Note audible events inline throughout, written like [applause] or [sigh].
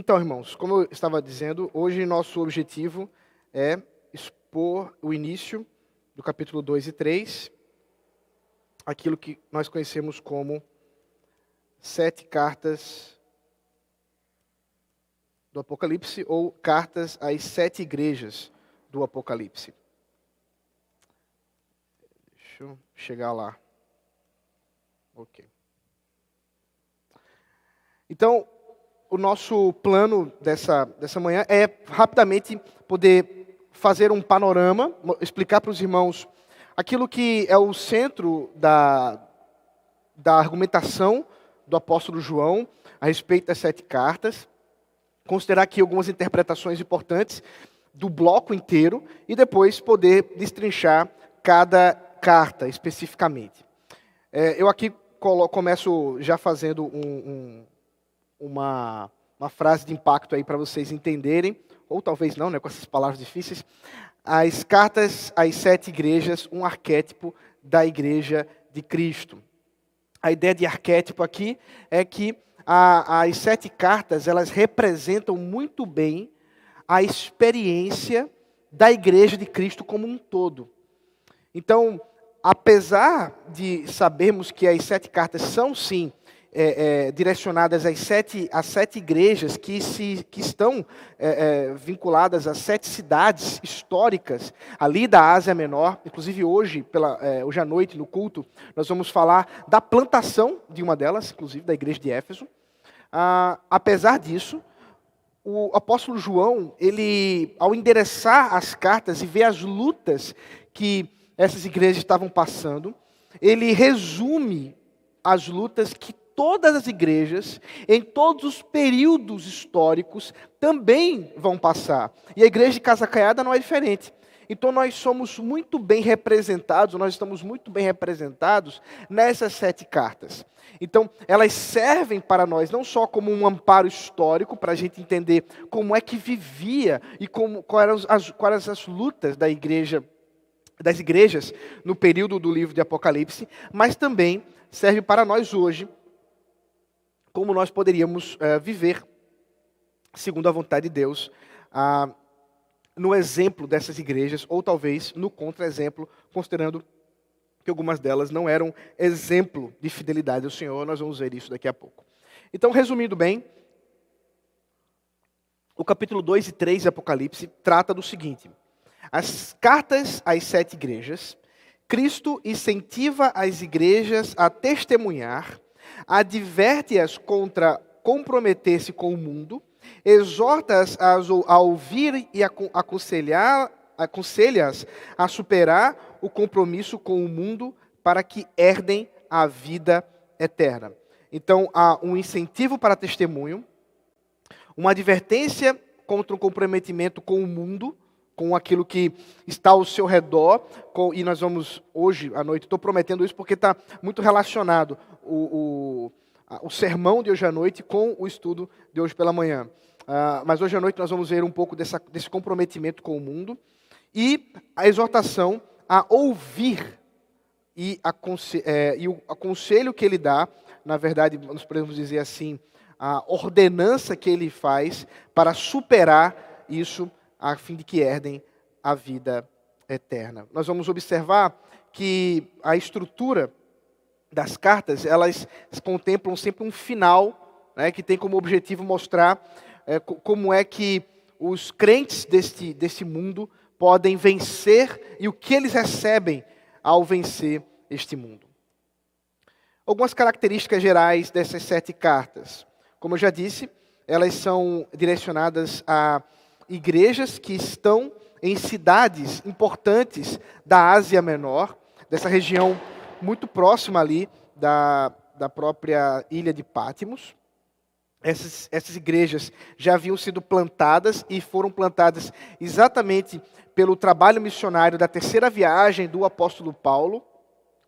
Então, irmãos, como eu estava dizendo, hoje nosso objetivo é expor o início do capítulo 2 e 3, aquilo que nós conhecemos como sete cartas do Apocalipse ou cartas às sete igrejas do Apocalipse. Deixa eu chegar lá. Ok. Então, o nosso plano dessa, dessa manhã é rapidamente poder fazer um panorama, explicar para os irmãos aquilo que é o centro da, da argumentação do apóstolo João a respeito das sete cartas, considerar aqui algumas interpretações importantes do bloco inteiro e depois poder destrinchar cada carta especificamente. É, eu aqui começo já fazendo um, um uma, uma frase de impacto aí para vocês entenderem, ou talvez não, né, com essas palavras difíceis. As cartas às sete igrejas, um arquétipo da igreja de Cristo. A ideia de arquétipo aqui é que a, as sete cartas elas representam muito bem a experiência da igreja de Cristo como um todo. Então, apesar de sabermos que as sete cartas são sim é, é, direcionadas às sete, às sete igrejas que, se, que estão é, é, vinculadas às sete cidades históricas ali da Ásia Menor. Inclusive hoje, pela, é, hoje à noite, no culto, nós vamos falar da plantação de uma delas, inclusive da igreja de Éfeso. Ah, apesar disso, o apóstolo João, ele, ao endereçar as cartas e ver as lutas que essas igrejas estavam passando, ele resume as lutas que todas as igrejas, em todos os períodos históricos, também vão passar. E a igreja de Casa Caiada não é diferente. Então nós somos muito bem representados, nós estamos muito bem representados nessas sete cartas. Então, elas servem para nós não só como um amparo histórico, para a gente entender como é que vivia e como, quais eram as, quais eram as lutas da igreja, das igrejas no período do livro de Apocalipse, mas também serve para nós hoje como nós poderíamos é, viver segundo a vontade de Deus, ah, no exemplo dessas igrejas, ou talvez no contra-exemplo, considerando que algumas delas não eram exemplo de fidelidade ao Senhor, nós vamos ver isso daqui a pouco. Então, resumindo bem, o capítulo 2 e 3 de Apocalipse trata do seguinte: as cartas às sete igrejas, Cristo incentiva as igrejas a testemunhar adverte-as contra comprometer-se com o mundo, exorta-as a ouvir e aconselhar, aconselha-as a superar o compromisso com o mundo para que herdem a vida eterna. Então, há um incentivo para testemunho, uma advertência contra o comprometimento com o mundo, com aquilo que está ao seu redor, com, e nós vamos hoje à noite, estou prometendo isso porque está muito relacionado o, o, o, sermão de hoje à noite com o estudo de hoje pela manhã. Uh, mas hoje à noite nós vamos ver um pouco dessa, desse comprometimento com o mundo e a exortação a ouvir e, aconse é, e o aconselho que ele dá, na verdade, nós podemos dizer assim, a ordenança que ele faz para superar isso a fim de que herdem a vida eterna. Nós vamos observar que a estrutura das cartas, elas contemplam sempre um final, né, que tem como objetivo mostrar é, como é que os crentes deste, deste mundo podem vencer e o que eles recebem ao vencer este mundo. Algumas características gerais dessas sete cartas. Como eu já disse, elas são direcionadas a igrejas que estão em cidades importantes da Ásia Menor, dessa região muito próxima ali da, da própria ilha de Pátimos. Essas, essas igrejas já haviam sido plantadas e foram plantadas exatamente pelo trabalho missionário da terceira viagem do apóstolo Paulo,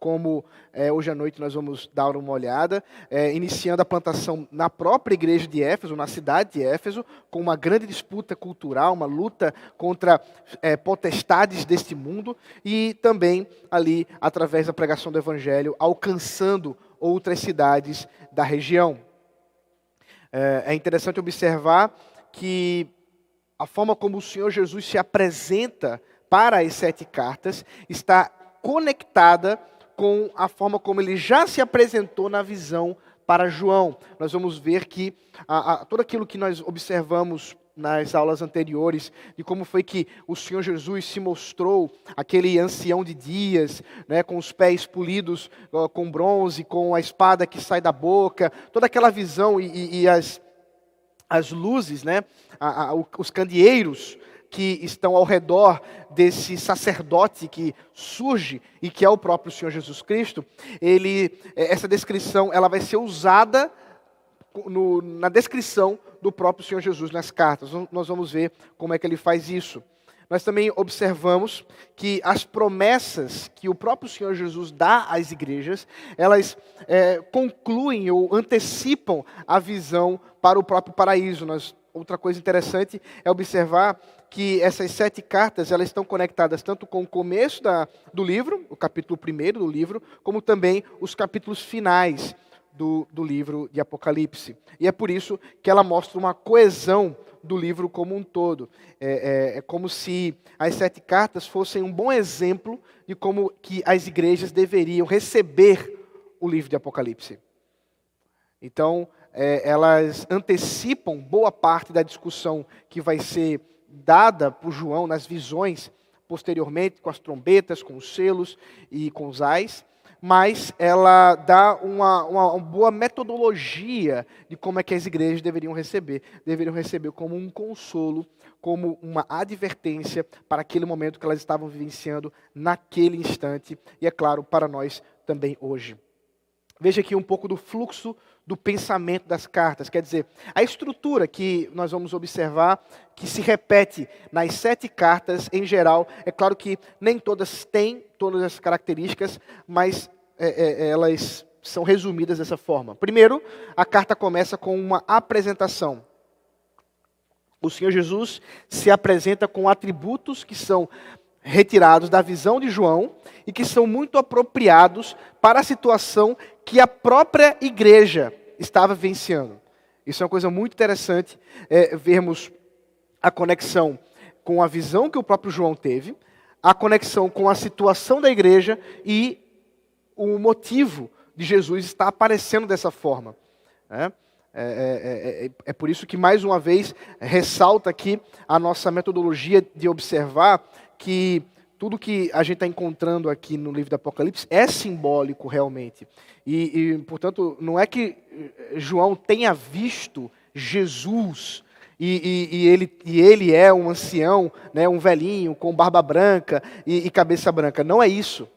como é, hoje à noite nós vamos dar uma olhada, é, iniciando a plantação na própria igreja de Éfeso, na cidade de Éfeso, com uma grande disputa cultural, uma luta contra é, potestades deste mundo, e também ali, através da pregação do evangelho, alcançando outras cidades da região. É, é interessante observar que a forma como o Senhor Jesus se apresenta para as sete cartas está conectada com a forma como ele já se apresentou na visão para João. Nós vamos ver que a, a, tudo aquilo que nós observamos nas aulas anteriores, de como foi que o Senhor Jesus se mostrou aquele ancião de dias, né, com os pés polidos com bronze, com a espada que sai da boca, toda aquela visão e, e, e as, as luzes, né, a, a, os candeeiros que estão ao redor desse sacerdote que surge e que é o próprio Senhor Jesus Cristo, ele, essa descrição ela vai ser usada no, na descrição do próprio Senhor Jesus nas cartas. Nós vamos ver como é que ele faz isso. Nós também observamos que as promessas que o próprio Senhor Jesus dá às igrejas, elas é, concluem ou antecipam a visão para o próprio paraíso. Nós, outra coisa interessante é observar que essas sete cartas elas estão conectadas tanto com o começo da, do livro, o capítulo primeiro do livro, como também os capítulos finais do, do livro de Apocalipse. E é por isso que ela mostra uma coesão do livro como um todo. É, é, é, como se as sete cartas fossem um bom exemplo de como que as igrejas deveriam receber o livro de Apocalipse. Então, é, elas antecipam boa parte da discussão que vai ser dada por João nas visões posteriormente, com as trombetas, com os selos e com os ais mas ela dá uma, uma, uma, boa metodologia de como é que as igrejas deveriam receber. Deveriam receber como um consolo, como uma advertência para aquele momento que elas estavam vivenciando naquele instante, e é claro, para nós também hoje. Veja aqui um pouco do fluxo do pensamento das cartas, quer dizer, a estrutura que nós vamos observar, que se repete nas sete cartas em geral, é claro que nem todas têm todas as características, mas é, é, elas são resumidas dessa forma. Primeiro, a carta começa com uma apresentação. O Senhor Jesus se apresenta com atributos que são retirados da visão de João e que são muito apropriados para a situação que a própria igreja estava vivenciando. Isso é uma coisa muito interessante, é, vermos a conexão com a visão que o próprio João teve, a conexão com a situação da igreja e o motivo de Jesus estar aparecendo dessa forma. Né? É, é, é, é, por isso que, mais uma vez, ressalta aqui a nossa metodologia de observar que tudo que a gente está encontrando aqui no livro do Apocalipse é simbólico realmente. E, e, portanto, não é que João tenha visto Jesus e, e, e, ele, ele é um ancião, né, um velhinho com barba branca e, e cabeça branca. Não é isso.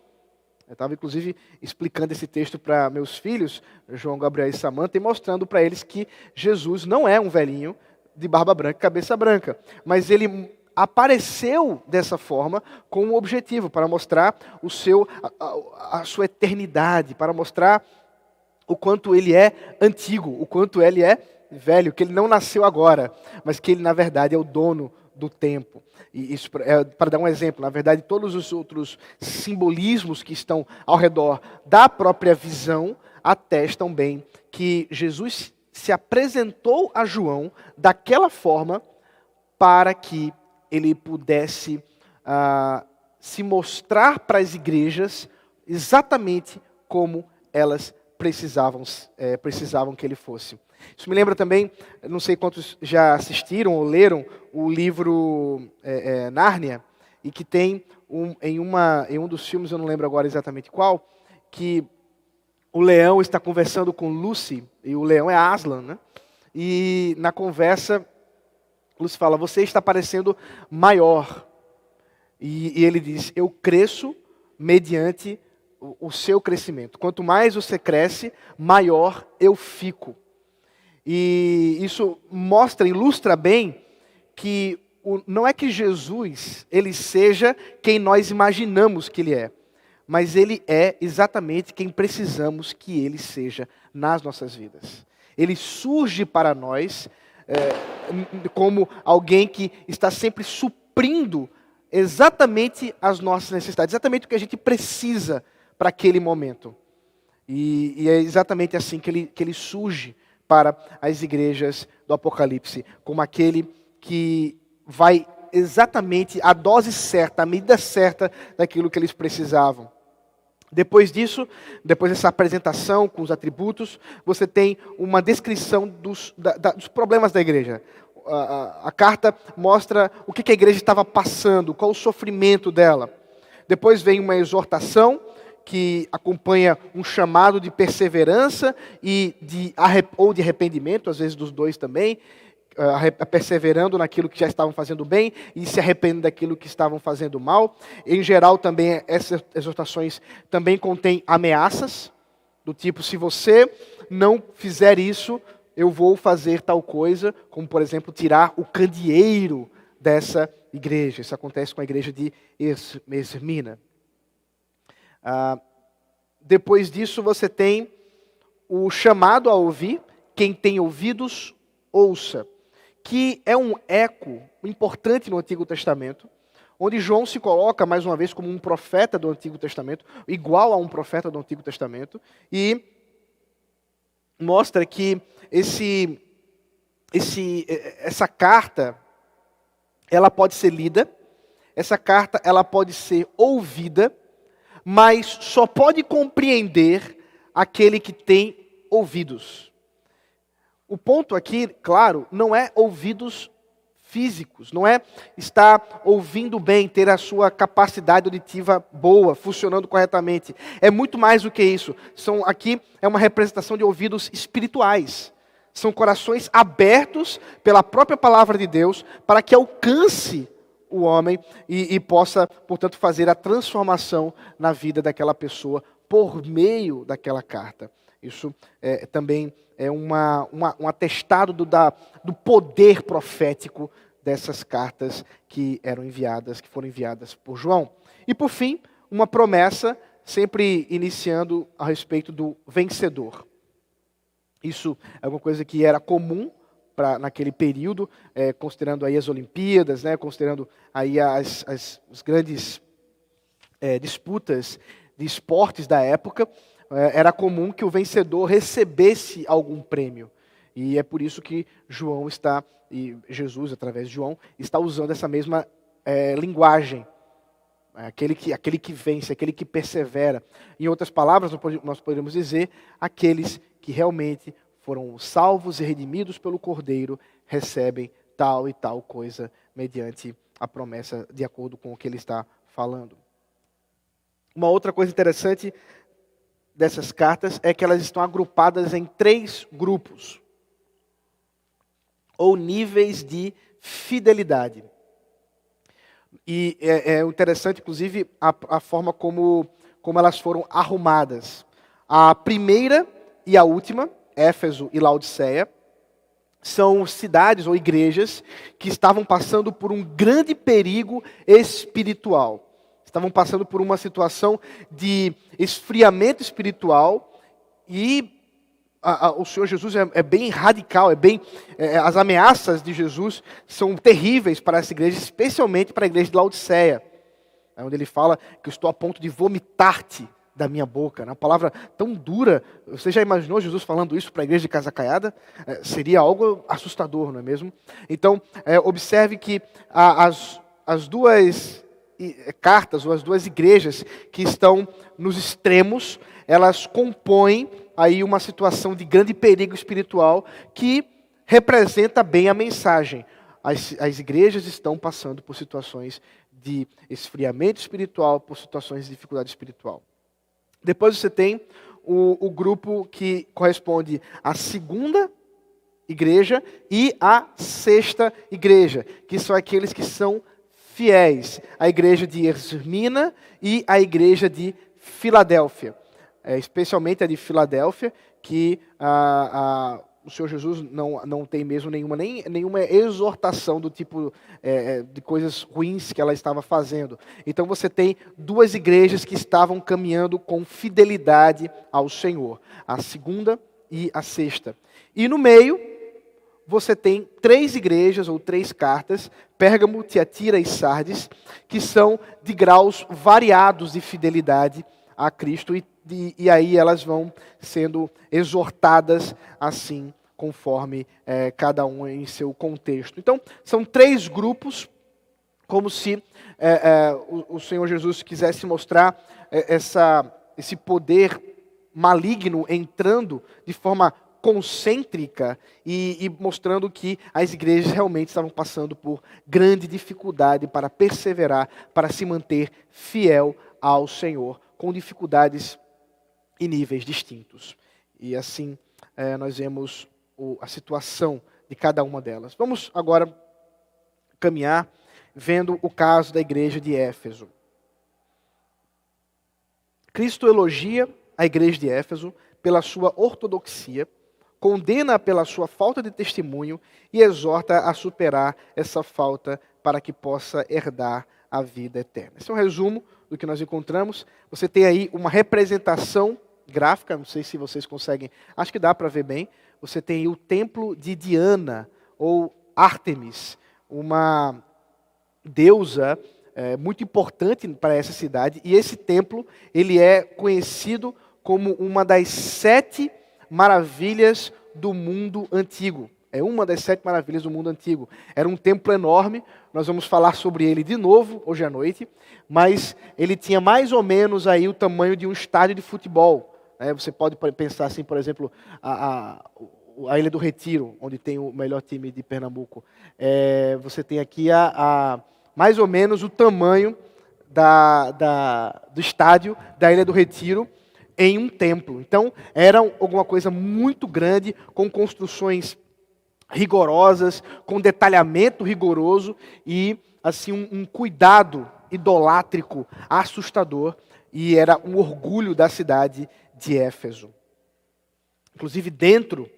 Eu estava, inclusive, explicando esse texto para meus filhos, João Gabriel e Samanta, e mostrando para eles que Jesus não é um velhinho de barba branca e cabeça branca. Mas ele apareceu dessa forma com um objetivo, para mostrar o seu, a, a, sua eternidade, para mostrar o quanto ele é antigo, o quanto ele é velho, que ele não nasceu agora, mas que ele, na verdade, é o dono do tempo. E isso é para dar um exemplo, na verdade, todos os outros simbolismos que estão ao redor da própria visão atestam bem que Jesus se apresentou a João daquela forma para que ele pudesse ah, se mostrar para as igrejas exatamente como elas precisavam, é, precisavam que ele fosse. Isso me lembra também, não sei quantos já assistiram ou leram o livro é, é, Nárnia, e que tem um, em, uma, em um dos filmes, eu não lembro agora exatamente qual, que o leão está conversando com Lucy, e o leão é Aslan, né? E na conversa Lúcio fala: Você está parecendo maior. E, e ele diz: Eu cresço mediante o, o, seu crescimento. Quanto mais você cresce, maior eu fico. E isso mostra, ilustra bem que o, não é que Jesus ele seja quem nós imaginamos que ele é, mas ele é exatamente quem precisamos que ele seja nas nossas vidas. Ele surge para nós é, como alguém que está sempre suprindo exatamente as nossas necessidades, exatamente o que a gente precisa para aquele momento. E, e, é exatamente assim que ele, que ele surge para as igrejas do Apocalipse, como aquele que vai exatamente a dose certa, a medida certa daquilo que eles precisavam. Depois disso, depois dessa apresentação com os atributos, você tem uma descrição dos, da, da, dos problemas da igreja. A, a, a, carta mostra o que, que a igreja estava passando, qual o sofrimento dela. Depois vem uma exortação que acompanha um chamado de perseverança e de, ou de arrependimento, às vezes dos dois também, uh, perseverando naquilo que já estavam fazendo bem e se arrependendo daquilo que estavam fazendo mal. Em geral, também essas exortações também contêm ameaças do tipo: se você não fizer isso, eu vou fazer tal coisa, como por exemplo tirar o candeeiro dessa igreja. Isso acontece com a igreja de Esmina. Ah, depois disso, você tem o chamado a ouvir. Quem tem ouvidos, ouça. Que é um eco importante no Antigo Testamento, onde João se coloca mais uma vez como um profeta do Antigo Testamento, igual a um profeta do Antigo Testamento, e mostra que esse, esse, essa carta ela pode ser lida, essa carta ela pode ser ouvida mas só pode compreender aquele que tem ouvidos. O ponto aqui, claro, não é ouvidos físicos, não é estar ouvindo bem, ter a sua capacidade auditiva boa, funcionando corretamente. É muito mais do que isso. São aqui é uma representação de ouvidos espirituais. São corações abertos pela própria palavra de Deus para que alcance o homem e, e possa, portanto, fazer a transformação na vida daquela pessoa por meio daquela carta. Isso é, também é uma, uma, um atestado do, da, do poder profético dessas cartas que eram enviadas, que foram enviadas por João. E por fim, uma promessa, sempre iniciando a respeito do vencedor. Isso é uma coisa que era comum pra, naquele período, é, considerando aí as Olimpíadas, né, considerando aí as, as, as grandes é, disputas de esportes da época, era comum que o vencedor recebesse algum prêmio. E é por isso que João está, e Jesus, através de João, está usando essa mesma é, linguagem. Aquele que, aquele que vence, aquele que persevera. Em outras palavras, nós podemos dizer aqueles que realmente foram salvos e redimidos pelo Cordeiro, recebem tal e tal coisa mediante a promessa, de acordo com o que ele está falando. Uma outra coisa interessante dessas cartas é que elas estão agrupadas em três grupos, ou níveis de fidelidade. E é, é interessante, inclusive, a, a forma como, como elas foram arrumadas. A primeira e a última Éfeso e Laodiceia, são cidades ou igrejas que estavam passando por um grande perigo espiritual. Estavam passando por uma situação de esfriamento espiritual e a, a, o Senhor Jesus é, é, bem radical, é bem é, é, as ameaças de Jesus são terríveis para essa igreja, especialmente para a igreja de Laodiceia, é onde ele fala que estou a ponto de vomitar-te da minha boca. Né? Uma palavra tão dura. Você já imaginou Jesus falando isso para a igreja de Casa Caiada? É, seria algo assustador, não é mesmo? Então, é, observe que a, as, as duas cartas, ou as duas igrejas que estão nos extremos, elas compõem aí uma situação de grande perigo espiritual que representa bem a mensagem. As, as igrejas estão passando por situações de esfriamento espiritual, por situações de dificuldade espiritual. Depois você tem o, o grupo que corresponde à segunda igreja e à sexta igreja, que são aqueles que são fiéis. A igreja de Esmina e a igreja de Filadélfia. É, especialmente a de Filadélfia, que o Senhor Jesus não, não tem mesmo nenhuma, nem, nenhuma exortação do tipo é, é, de coisas ruins que ela estava fazendo. Então você tem duas igrejas que estavam caminhando com fidelidade ao Senhor, a segunda e a sexta. E no meio, você tem três igrejas ou três cartas, Pérgamo, Tiatira e Sardes, que são de graus variados de fidelidade a Cristo e e, aí elas vão sendo exortadas assim conforme é, cada um em seu contexto. Então, são três grupos, como se é, é, o, o, Senhor Jesus quisesse mostrar essa, esse poder maligno entrando de forma concêntrica e, e, mostrando que as igrejas realmente estavam passando por grande dificuldade para perseverar, para se manter fiel ao Senhor, com dificuldades e níveis distintos. E assim é, nós vemos o, a situação de cada uma delas. Vamos agora caminhar vendo o caso da igreja de Éfeso. Cristo elogia a igreja de Éfeso pela sua ortodoxia, condena pela sua falta de testemunho e exorta a superar essa falta para que possa herdar a vida eterna. Esse é um resumo do que nós encontramos. Você tem aí uma representação gráfica, não sei se vocês conseguem, acho que dá para ver bem. Você tem o templo de Diana, ou Ártemis, uma deusa é, muito importante para essa cidade. E esse templo, ele é conhecido como uma das sete maravilhas do mundo antigo. É uma das sete maravilhas do mundo antigo. Era um templo enorme, nós vamos falar sobre ele de novo hoje à noite, mas ele tinha mais ou menos aí o tamanho de um estádio de futebol. Né? Você pode pensar assim, por exemplo, a, a, a, Ilha do Retiro, onde tem o melhor time de Pernambuco. É, você tem aqui a, a, mais ou menos o tamanho da, da, do estádio da Ilha do Retiro em um templo. Então, era alguma coisa muito grande, com construções rigorosas, com detalhamento rigoroso e assim um, um cuidado idolátrico assustador e era um orgulho da cidade de Éfeso. Inclusive dentro,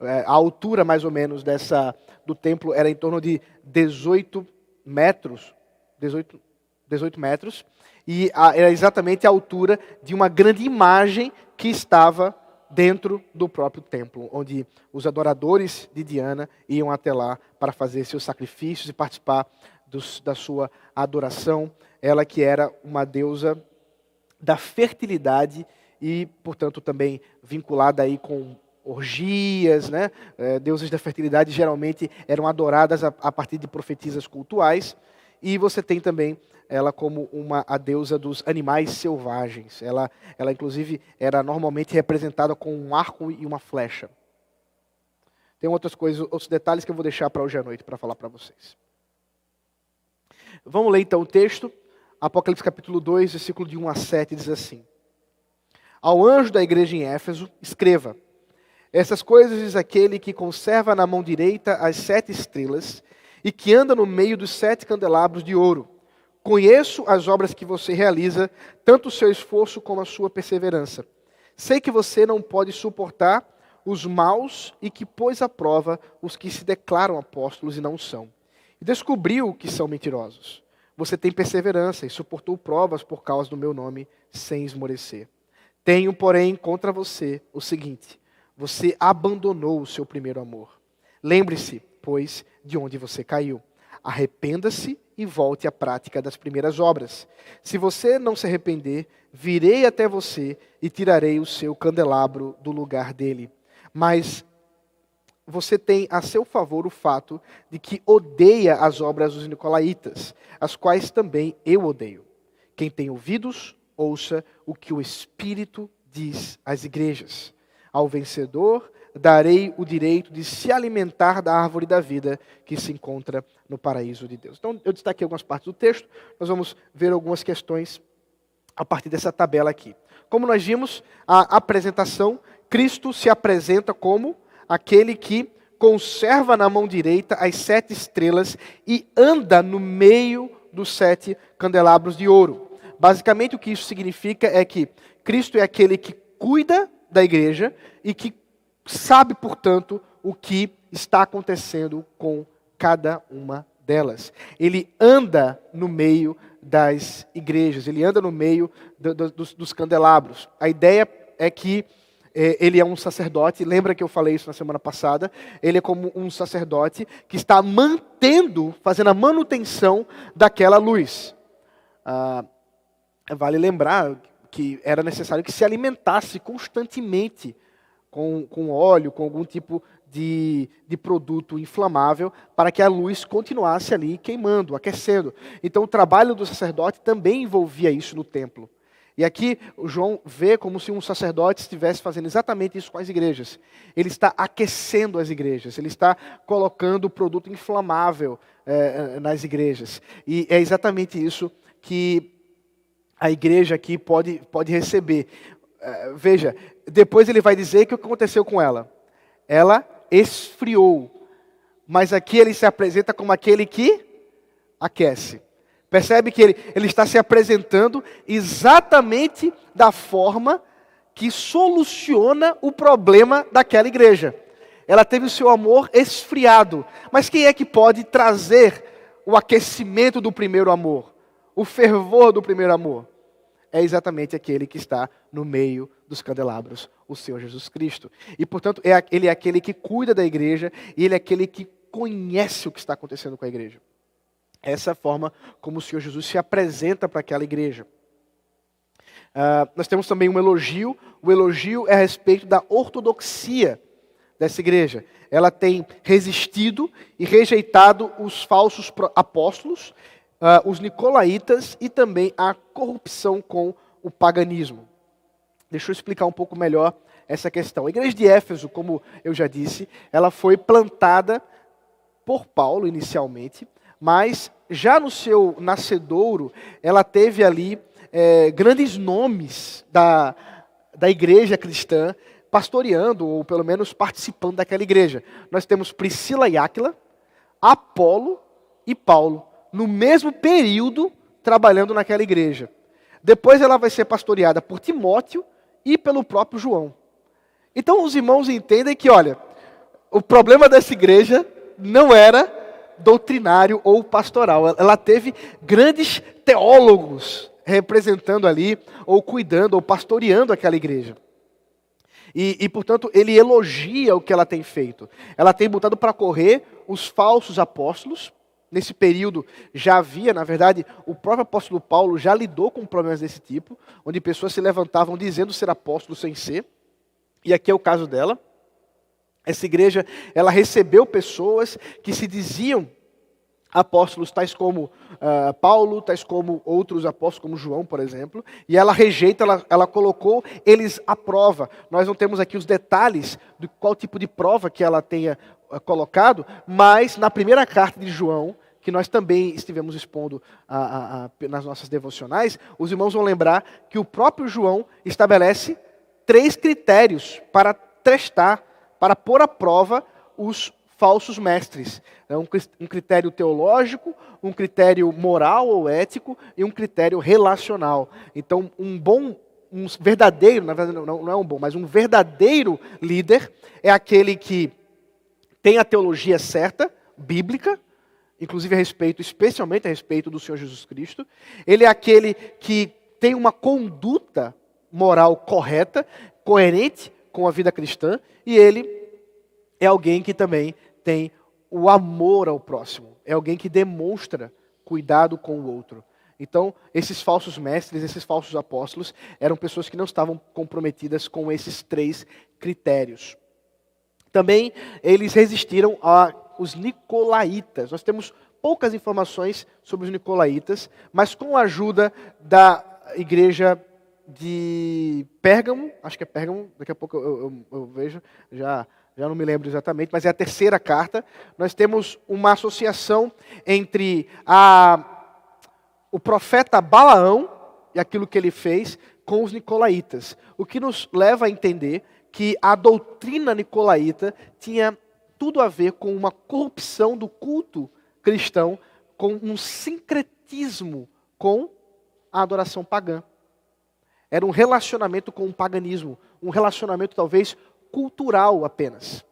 é, a altura mais ou menos dessa do templo era em torno de 18 metros, 18, 18 metros, e era exatamente a altura de uma grande imagem que estava dentro do próprio templo, onde os adoradores de Diana iam até lá para fazer seus sacrifícios e participar dos, da sua adoração. Ela que era uma deusa da fertilidade e, portanto, também vinculada aí com orgias, né? É, deuses da fertilidade geralmente eram adoradas a, a, partir de profetisas cultuais. E você tem também ela como uma a deusa dos animais selvagens. Ela, ela inclusive era normalmente representada com um arco e uma flecha. Tem outras coisas, outros detalhes que eu vou deixar para hoje à noite para falar para vocês. Vamos ler então o texto. Apocalipse capítulo 2, versículo de 1 a 7 diz assim: Ao anjo da igreja em Éfeso, escreva: Essas coisas diz aquele que conserva na mão direita as sete estrelas e que anda no meio dos sete candelabros de ouro. Conheço as obras que você realiza, tanto o seu esforço como a sua perseverança. Sei que você não pode suportar os maus e que pôs à prova os que se declaram apóstolos e não são. E descobriu que são mentirosos. Você tem perseverança e suportou provas por causa do meu nome sem esmorecer. Tenho, porém, contra você o seguinte: você abandonou o seu primeiro amor. Lembre-se, pois, de onde você caiu. Arrependa-se e volte à prática das primeiras obras. Se você não se arrepender, virei até você e tirarei o seu candelabro do lugar dele. Mas você tem a seu favor o fato de que odeia as obras dos nicolaítas, as quais também eu odeio. Quem tem ouvidos, ouça o que o Espírito diz às igrejas. Ao vencedor, darei o direito de se alimentar da árvore da vida que se encontra no paraíso de Deus. Então, eu destaquei algumas partes do texto, nós vamos ver algumas questões a partir dessa tabela aqui. Como nós vimos, a apresentação, Cristo se apresenta como aquele que conserva na mão direita as sete estrelas e anda no meio dos sete candelabros de ouro. Basicamente, o que isso significa é que Cristo é aquele que cuida da igreja e que sabe, portanto, o que está acontecendo com cada uma delas. Ele anda no meio das igrejas, ele anda no meio do, do, dos, dos, candelabros. A ideia é que é, ele é um sacerdote, lembra que eu falei isso na semana passada? Ele é como um sacerdote que está mantendo, fazendo a manutenção daquela luz. Ah, vale lembrar que era necessário que se alimentasse constantemente com, com óleo, com algum tipo de, de produto inflamável para que a luz continuasse ali queimando, aquecendo. Então o trabalho do sacerdote também envolvia isso no templo. E aqui o João vê como se um sacerdote estivesse fazendo exatamente isso com as igrejas. Ele está aquecendo as igrejas, ele está colocando produto inflamável é, nas igrejas. E é exatamente isso que a igreja aqui pode, pode receber. É, veja, depois ele vai dizer que o que aconteceu com ela? Ela esfriou. Mas aqui ele se apresenta como aquele que aquece. Percebe que ele, ele está se apresentando exatamente da forma que soluciona o problema daquela igreja. Ela teve o seu amor esfriado. Mas quem é que pode trazer o aquecimento do primeiro amor? O fervor do primeiro amor? É exatamente aquele que está no meio dos candelabros, o Senhor Jesus Cristo. E, portanto, é, ele é aquele que cuida da igreja e ele é aquele que conhece o que está acontecendo com a igreja. Essa é a forma como o Senhor Jesus se apresenta para aquela igreja. Uh, nós temos também um elogio. O elogio é a respeito da ortodoxia dessa igreja. Ela tem resistido e rejeitado os falsos apóstolos, uh, os nicolaítas e também a corrupção com o paganismo. Deixa eu explicar um pouco melhor essa questão. A igreja de Éfeso, como eu já disse, ela foi plantada por Paulo inicialmente, mas já no seu nascedouro, ela teve ali é, grandes nomes da, da igreja cristã pastoreando, ou pelo menos participando daquela igreja. Nós temos Priscila e Áquila, Apolo e Paulo, no mesmo período trabalhando naquela igreja. Depois ela vai ser pastoreada por Timóteo e pelo próprio João. Então os irmãos entendem que, olha, o problema dessa igreja não era doutrinário ou pastoral. Ela teve grandes teólogos representando ali, ou cuidando, ou pastoreando aquela igreja. E, e, portanto, ele elogia o que ela tem feito. Ela tem botado para correr os falsos apóstolos. Nesse período já havia, na verdade, o próprio apóstolo Paulo já lidou com problemas desse tipo, onde pessoas se levantavam dizendo ser apóstolo sem ser. E aqui é o caso dela. Essa igreja, ela recebeu pessoas que se diziam apóstolos, tais como uh, Paulo, tais como outros apóstolos, como João, por exemplo, e ela rejeita, ela, ela colocou eles à prova. Nós não temos aqui os detalhes de qual tipo de prova que ela tenha colocado, mas na primeira carta de João, que nós também estivemos expondo a, a, a, nas nossas devocionais, os irmãos vão lembrar que o próprio João estabelece três critérios para testar para pôr à prova os falsos mestres. É um critério teológico, um critério moral ou ético e um critério relacional. Então, um bom, um verdadeiro, na verdade não, é um bom, mas um verdadeiro líder é aquele que tem a teologia certa, bíblica, inclusive a respeito, especialmente a respeito do Senhor Jesus Cristo. Ele é aquele que tem uma conduta moral correta, coerente com a vida cristã, e ele é alguém que também tem o amor ao próximo, é alguém que demonstra cuidado com o outro. Então, esses falsos mestres, esses falsos apóstolos, eram pessoas que não estavam comprometidas com esses três critérios. Também eles resistiram aos nicolaítas. Nós temos poucas informações sobre os nicolaítas, mas com a ajuda da igreja de Pérgamo, acho que é Pérgamo, daqui a pouco eu, eu, eu, vejo, já, já não me lembro exatamente, mas é a terceira carta. Nós temos uma associação entre a, o profeta Balaão e aquilo que ele fez com os nicolaítas, o que nos leva a entender que a doutrina nicolaíta tinha tudo a ver com uma corrupção do culto cristão, com um sincretismo com a adoração pagã. Era um relacionamento com o paganismo, um relacionamento talvez cultural apenas.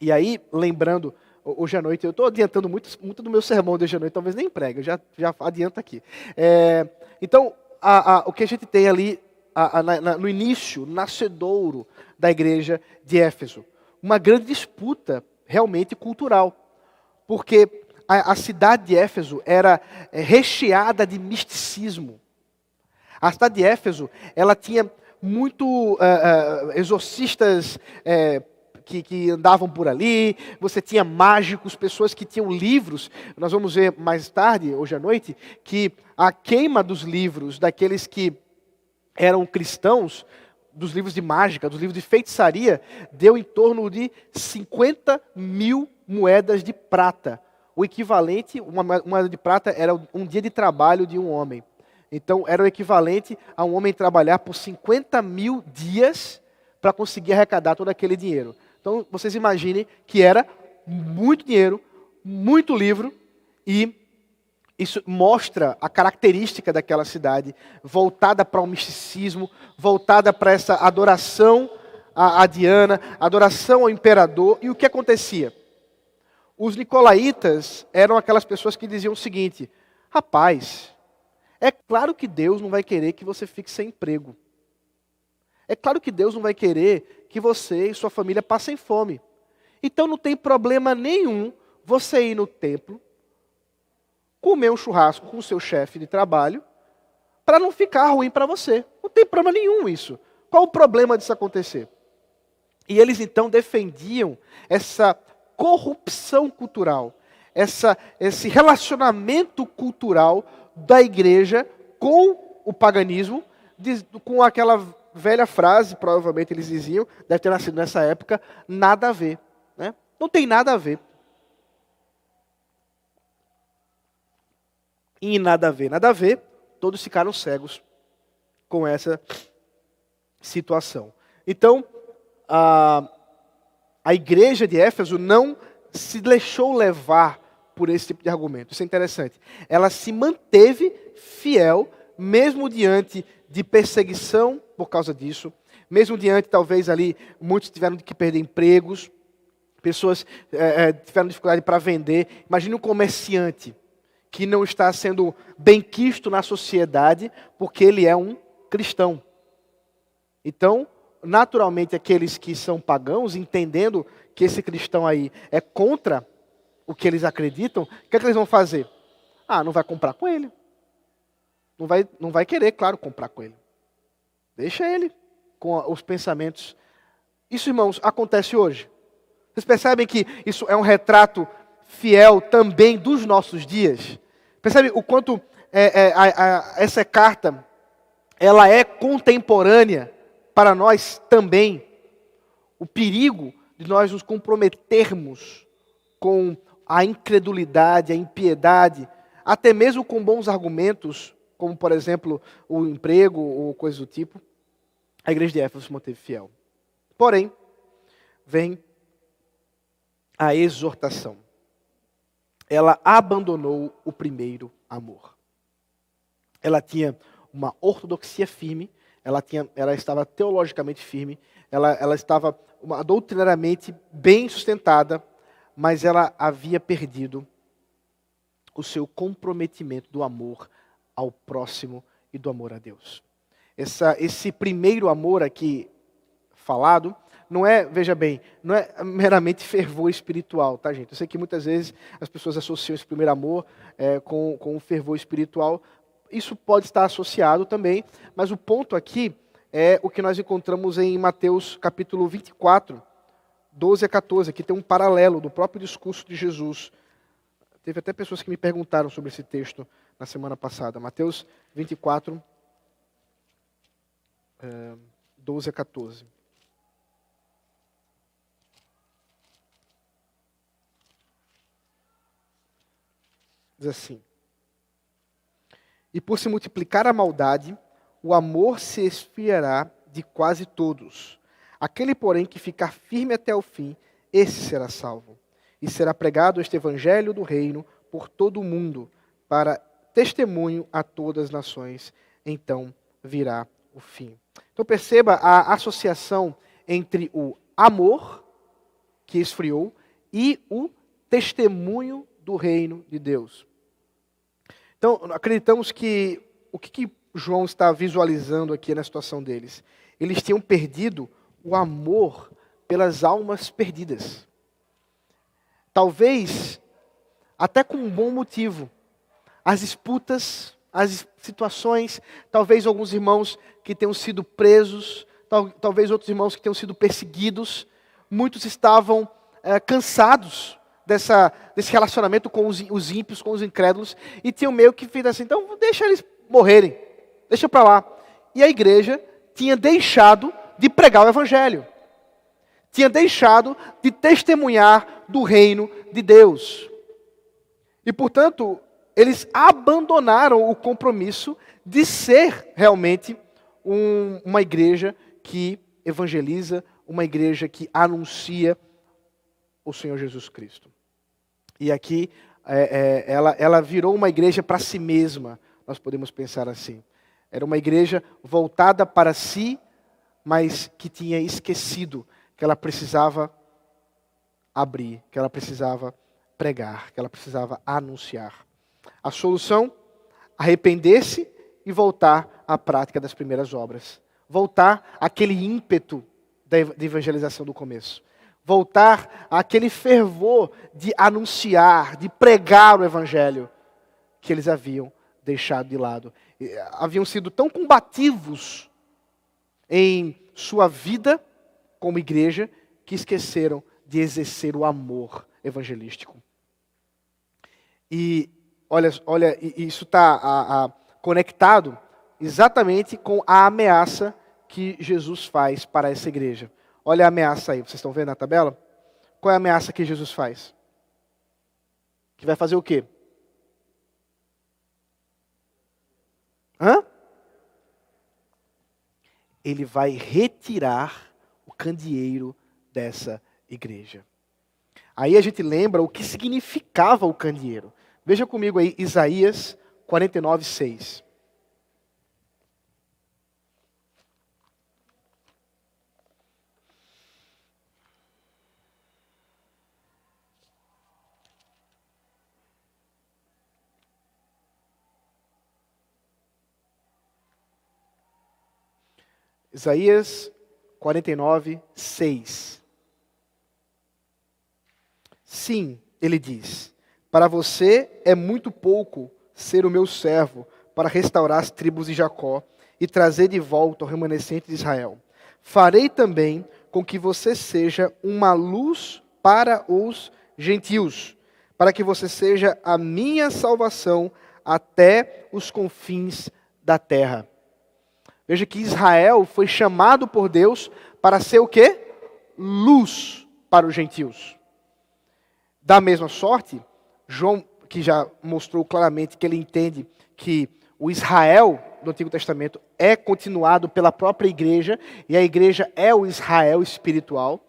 E aí, lembrando, hoje à noite, eu estou adiantando muito, muito do meu sermão de hoje à noite, talvez nem prega, já, já adianto aqui. É, então, a, a, o que a gente tem ali a, na, no início, nascedouro da igreja de Éfeso, uma grande disputa realmente cultural, porque a, cidade de Éfeso era é, recheada de misticismo. A cidade de Éfeso, ela tinha muito uh, uh, exorcistas uh, que, que, andavam por ali, você tinha mágicos, pessoas que tinham livros. Nós vamos ver mais tarde, hoje à noite, que a queima dos livros daqueles que eram cristãos, dos livros de mágica, dos livros de feitiçaria, deu em torno de 50 mil moedas de prata. O equivalente, uma moeda de prata era um dia de trabalho de um homem. Então, era o equivalente a um homem trabalhar por 50 mil dias para conseguir arrecadar todo aquele dinheiro. Então, vocês imaginem que era muito dinheiro, muito livro, e isso mostra a característica daquela cidade, voltada para o misticismo, voltada para essa adoração a, Diana, adoração ao imperador. E o que acontecia? Os nicolaítas eram aquelas pessoas que diziam o seguinte: rapaz, é claro que Deus não vai querer que você fique sem emprego. É claro que Deus não vai querer que você e sua família passem fome. Então não tem problema nenhum você ir no templo, comer um churrasco com o seu chefe de trabalho, para não ficar ruim para você. Não tem problema nenhum isso. Qual o problema disso acontecer? E eles então defendiam essa corrupção cultural, essa, esse relacionamento cultural da igreja com o paganismo, com aquela velha frase, provavelmente eles diziam, deve ter nascido nessa época, nada a ver. Né? Não tem nada a ver. E nada a ver, nada a ver, todos ficaram cegos com essa situação. Então, a, a igreja de Éfeso não se deixou levar por esse tipo de argumento. Isso é interessante. Ela se manteve fiel, mesmo diante de perseguição por causa disso, mesmo diante, talvez ali, muitos tiveram que perder empregos, pessoas é, tiveram dificuldade para vender. Imagine um comerciante que não está sendo bem quisto na sociedade porque ele é um cristão. Então, naturalmente, aqueles que são pagãos, entendendo que esse cristão aí é contra o que eles acreditam, o que, é que eles vão fazer? Ah, não vai comprar com ele. Não vai, não vai querer, claro, comprar com ele. Deixa ele com os pensamentos. Isso, irmãos, acontece hoje. Vocês percebem que isso é um retrato fiel também dos nossos dias? Percebe o quanto é, é, a, a, essa carta ela é contemporânea para nós também. O perigo de nós nos comprometermos com a incredulidade, a impiedade, até mesmo com bons argumentos, como por exemplo o emprego ou coisas do tipo, a igreja de Éfeso se manteve fiel. Porém, vem a exortação. Ela abandonou o primeiro amor. Ela tinha uma ortodoxia firme, ela, tinha, ela estava teologicamente firme, ela, ela estava uma, doutrinariamente bem sustentada, mas ela havia perdido o seu comprometimento do amor ao próximo e do amor a Deus. Essa, esse primeiro amor aqui falado não é, veja bem, não é meramente [laughs] fervor espiritual, tá, gente? Eu sei que muitas vezes as pessoas associam esse primeiro amor é, com, com o fervor espiritual. Isso pode estar associado também, mas o ponto aqui é o que nós encontramos em Mateus capítulo 24, 12 a 14, aqui tem um paralelo do próprio discurso de Jesus. Teve até pessoas que me perguntaram sobre esse texto na semana passada. Mateus 24, 12 a 14. Diz assim: E por se multiplicar a maldade, o amor se esfriará de quase todos. Aquele, porém, que ficar firme até o fim, esse será salvo. E será pregado este evangelho do reino por todo o mundo, para testemunho a todas as nações. Então virá o fim. Então perceba a associação entre o amor, que esfriou, e o testemunho do reino de Deus. Então, acreditamos que o que, que João está visualizando aqui na situação deles? Eles tinham perdido o amor pelas almas perdidas. Talvez até com um bom motivo. As disputas, as situações, talvez alguns irmãos que tenham sido presos, tal, talvez outros irmãos que tenham sido perseguidos muitos estavam é, cansados dessa, desse relacionamento com os, os ímpios, com os incrédulos, e tinham meio que feito assim, então deixa eles morrerem, deixa para lá. E a igreja tinha deixado de pregar o evangelho, tinha deixado de testemunhar do reino de Deus. E portanto, eles abandonaram o compromisso de ser realmente um, uma igreja que evangeliza, uma igreja que anuncia o Senhor Jesus Cristo. E aqui é, é, ela, ela virou uma igreja para si mesma, nós podemos pensar assim. Era uma igreja voltada para si, mas que tinha esquecido que ela precisava abrir, que ela precisava pregar, que ela precisava anunciar. A solução? Arrepender-se e voltar à prática das primeiras obras. Voltar àquele ímpeto de evangelização do começo. Voltar àquele fervor de anunciar, de pregar o evangelho que eles haviam deixado de lado. Haviam sido tão combativos em sua vida como igreja que esqueceram de exercer o amor evangelístico. E olha, olha isso está conectado exatamente com a ameaça que Jesus faz para essa igreja. Olha a ameaça aí, vocês estão vendo na tabela? Qual é a ameaça que Jesus faz? Que vai fazer o quê? Hã? Ele vai retirar o candeeiro dessa igreja. Aí a gente lembra o que significava o candeeiro. Veja comigo aí Isaías 49, 6. Isaías 49, 6. Sim, ele diz: Para você é muito pouco ser o meu servo para restaurar as tribos de Jacó e trazer de volta o remanescente de Israel. Farei também com que você seja uma luz para os gentios, para que você seja a minha salvação até os confins da terra. Veja que Israel foi chamado por Deus para ser o quê? Luz para os gentios. Da mesma sorte, João, que já mostrou claramente que ele entende que o Israel do Antigo Testamento é continuado pela própria igreja, e a igreja é o Israel espiritual.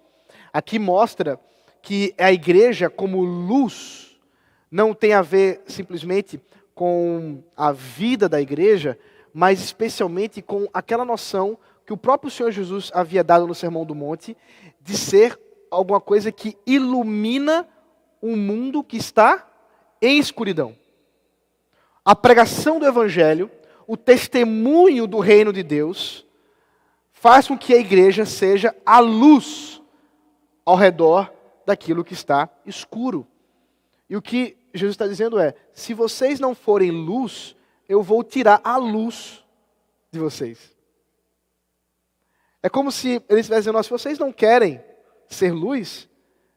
Aqui mostra que a igreja, como luz, não tem a ver simplesmente com a vida da igreja, mas especialmente com aquela noção que o próprio Senhor Jesus havia dado no Sermão do Monte, de ser alguma coisa que ilumina um mundo que está em escuridão. A pregação do Evangelho, o testemunho do reino de Deus, faz com que a igreja seja a luz ao redor daquilo que está escuro. E o que Jesus está dizendo é: se vocês não forem luz, eu vou tirar a luz de vocês. É como se ele estivesse dizendo: se vocês não querem ser luz,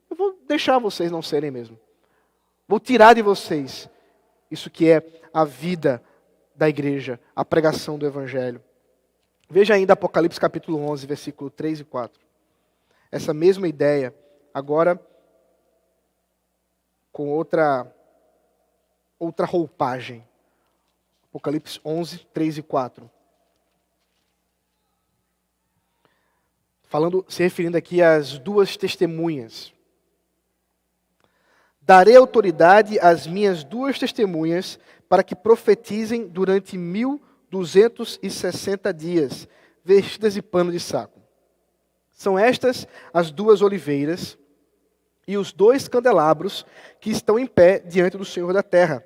eu vou deixar vocês não serem mesmo. Vou tirar de vocês isso que é a vida da igreja, a pregação do evangelho. Veja ainda Apocalipse capítulo 11, versículo 3 e 4. Essa mesma ideia, agora com outra outra roupagem. Apocalipse 11, 3 e 4. Falando, se referindo aqui às duas testemunhas. Darei autoridade às minhas duas testemunhas para que profetizem durante mil duzentos e sessenta dias, vestidas de pano de saco. São estas as duas oliveiras e os dois candelabros que estão em pé diante do Senhor da terra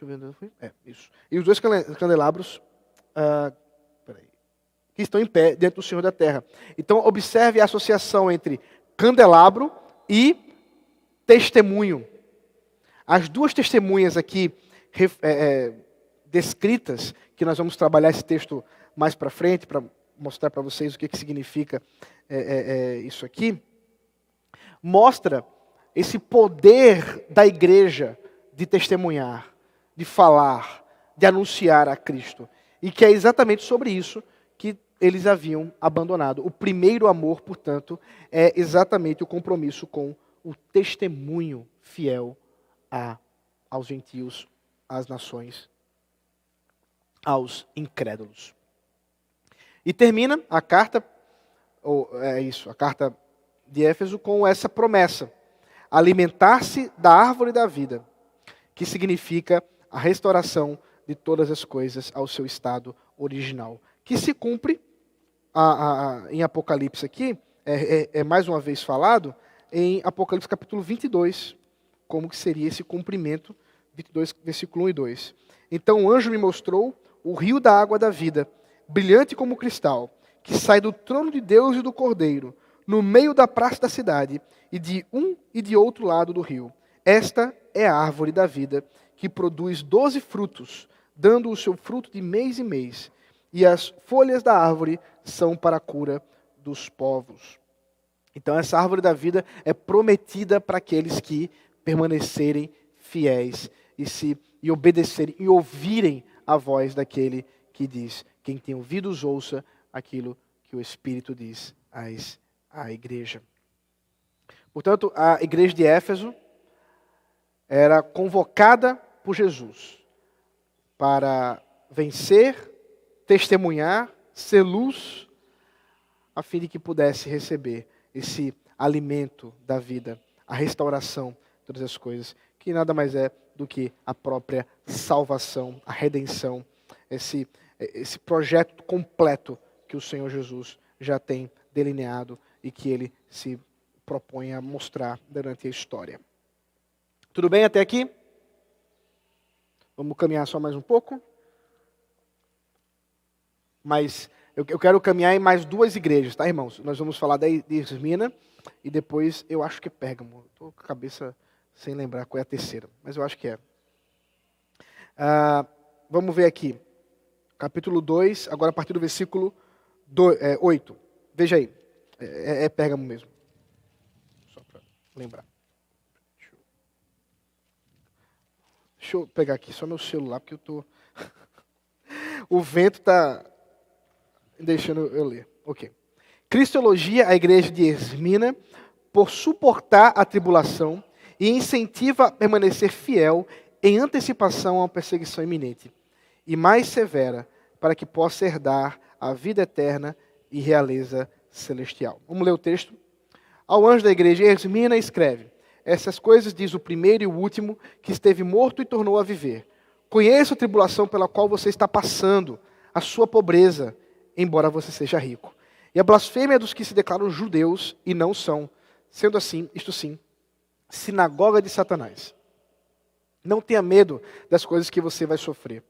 Deixa eu ver onde foi. É, isso. E os dois candelabros ah, que estão em pé diante do Senhor da terra. Então, observe a associação entre candelabro e testemunho. As duas testemunhas aqui é, é, descritas, que nós vamos trabalhar esse texto mais para frente, para mostrar para vocês o que, que significa é, é, é, isso aqui, mostra esse poder da igreja de testemunhar, de falar, de anunciar a Cristo. E que é exatamente sobre isso que eles haviam abandonado. O primeiro amor, portanto, é exatamente o compromisso com o testemunho fiel a, aos gentios, às nações, aos incrédulos. E termina a carta, ou é isso, a carta de Éfeso com essa promessa: alimentar-se da árvore da vida, que significa a restauração de todas as coisas ao seu estado original, que se cumpre a, a, em Apocalipse aqui, é, é, é, mais uma vez falado, em Apocalipse capítulo 22, como que seria esse cumprimento, 22, versículo 1 e 2. Então o anjo me mostrou o rio da água da vida, brilhante como cristal, que sai do trono de Deus e do Cordeiro, no meio da praça da cidade, e de um e de outro lado do rio. Esta é a árvore da vida, que produz doze frutos, dando o seu fruto de mês em mês, e as folhas da árvore são para a cura dos povos. Então, essa árvore da vida é prometida para aqueles que permanecerem fiéis e se e obedecerem e ouvirem a voz daquele que diz: quem tem ouvidos, ouça aquilo que o Espírito diz às, à igreja. Portanto, a igreja de Éfeso era convocada por Jesus para vencer, testemunhar, ser luz, a fim de que pudesse receber esse alimento da vida, a restauração de todas as coisas, que nada mais é do que a própria salvação, a redenção, esse esse projeto completo que o Senhor Jesus já tem delineado e que ele se propõe a mostrar durante a história. Tudo bem até aqui? Vamos caminhar só mais um pouco? Mas eu, eu quero caminhar em mais duas igrejas, tá, irmãos? Nós vamos falar da de Esmina e depois eu acho que é Pérgamo. Estou com a cabeça sem lembrar qual é a terceira, mas eu acho que é. Ah, vamos ver aqui capítulo 2, agora a partir do versículo 2, é, 8. Veja aí. É, é, é Pérgamo mesmo. Só para lembrar. Deixa eu... Deixa eu pegar aqui só meu celular, porque eu tô. [laughs] o vento está deixando eu ler. Ok. Cristo elogia a igreja de Esmina por suportar a tribulação e incentiva a permanecer fiel em antecipação a uma perseguição iminente e mais severa, para que possa herdar a vida eterna e realeza celestial. Vamos ler o texto? Ao anjo da igreja, Esmina escreve: Essas coisas diz o primeiro e o último, que esteve morto e tornou a viver. Conheço a tribulação pela qual você está passando, a sua pobreza, embora você seja rico. E a blasfêmia dos que se declaram judeus e não são, sendo assim, isto sim, sinagoga de Satanás. Não tenha medo das coisas que você vai sofrer.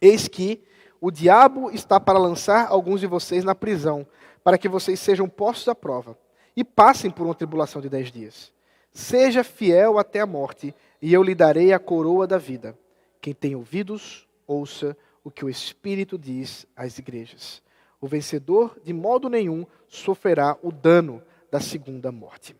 Eis que o diabo está para lançar alguns de vocês na prisão, para que vocês sejam postos à prova e passem por uma tribulação de dez dias. Seja fiel até a morte, e eu lhe darei a coroa da vida. Quem tem ouvidos, ouça o que o Espírito diz às igrejas. O vencedor, de modo nenhum, sofrerá o dano da segunda morte.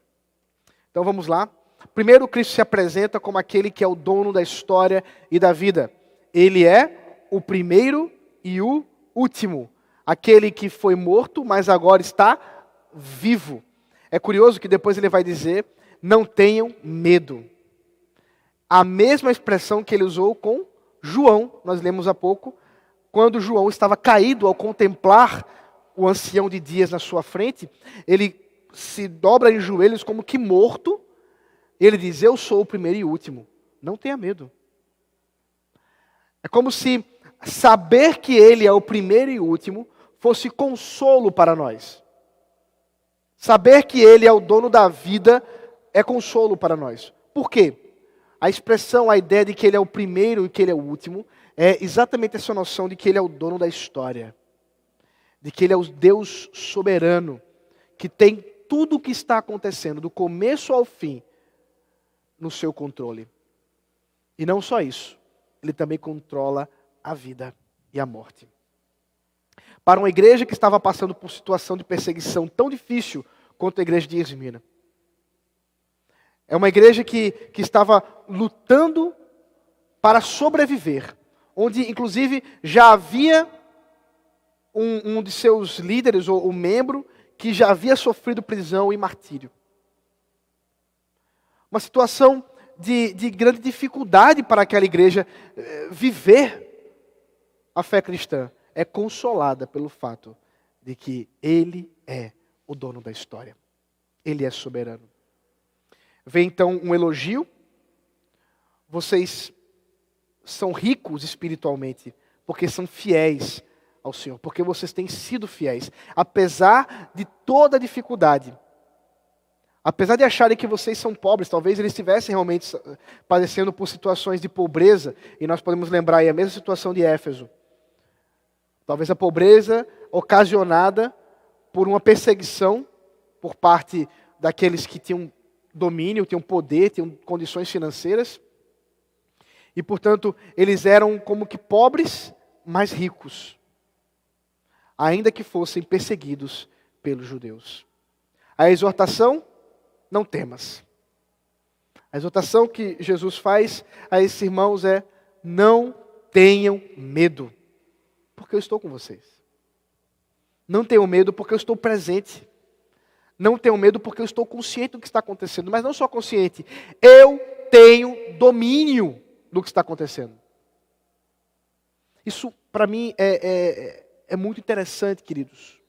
Então vamos lá. Primeiro, Cristo se apresenta como aquele que é o dono da história e da vida. Ele é o primeiro e o último. Aquele que foi morto, mas agora está vivo. É curioso que depois ele vai dizer: não tenham medo. A mesma expressão que ele usou com João, nós lemos há pouco, quando João estava caído ao contemplar o ancião de dias na sua frente, ele se dobra em joelhos como que morto, ele diz: Eu sou o primeiro e último. Não tenha medo. É como se saber que Ele é o primeiro e último fosse consolo para nós. Saber que Ele é o dono da vida é consolo para nós. Por quê? A expressão, a ideia de que Ele é o primeiro e que Ele é o último, é exatamente essa noção de que Ele é o dono da história. De que Ele é o Deus soberano, que tem tudo o que está acontecendo, do começo ao fim, no seu controle. E não só isso, Ele também controla a vida e a morte. para uma igreja que estava passando por situação de perseguição tão difícil quanto a igreja de Esmina. É uma igreja que, que estava lutando para sobreviver, onde inclusive já havia um, um de seus líderes, ou um membro, que já havia sofrido prisão e martírio. Uma situação de, de grande dificuldade para aquela igreja eh, viver a fé cristã. É consolada pelo fato de que Ele é o dono da história. Ele é soberano. Vem então um elogio. Vocês são ricos espiritualmente, porque são fiéis ao Senhor, porque vocês têm sido fiéis, apesar de toda dificuldade. Apesar de acharem que vocês são pobres, talvez eles estivessem realmente padecendo por situações de pobreza, e nós podemos lembrar aí a mesma situação de Éfeso. Talvez a pobreza ocasionada por uma perseguição por parte daqueles que tinham domínio, tinham poder, tinham condições financeiras. E, portanto, eles eram como que pobres, mas ricos, ainda que fossem perseguidos pelos judeus. A exortação, não temas. A exortação que Jesus faz a esses irmãos é: não tenham medo, porque eu estou com vocês. Não tenham medo, porque eu estou presente. Não tenham medo, porque eu estou consciente do que está acontecendo. Mas não só consciente, eu tenho domínio do que está acontecendo. Isso, para mim, é, é, é muito interessante, queridos.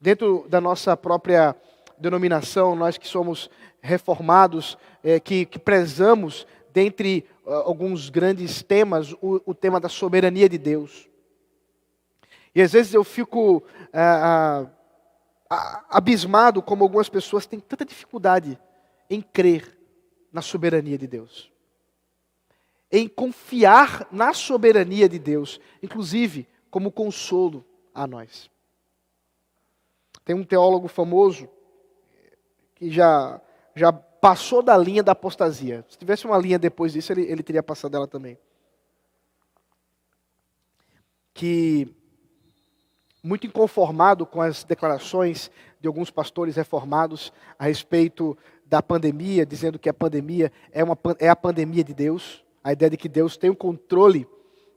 Dentro da nossa própria denominação, nós que somos reformados, é, que, que, prezamos, dentre uh, alguns grandes temas, o, o, tema da soberania de Deus. E às vezes eu fico uh, uh, abismado como algumas pessoas têm tanta dificuldade em crer na soberania de Deus em confiar na soberania de Deus, inclusive como consolo a nós. Tem um teólogo famoso que já, já passou da linha da apostasia. Se tivesse uma linha depois disso, ele, ele teria passado dela também. Que, muito inconformado com as declarações de alguns pastores reformados a respeito da pandemia, dizendo que a pandemia é, uma, é a pandemia de Deus, a ideia de que Deus tem o controle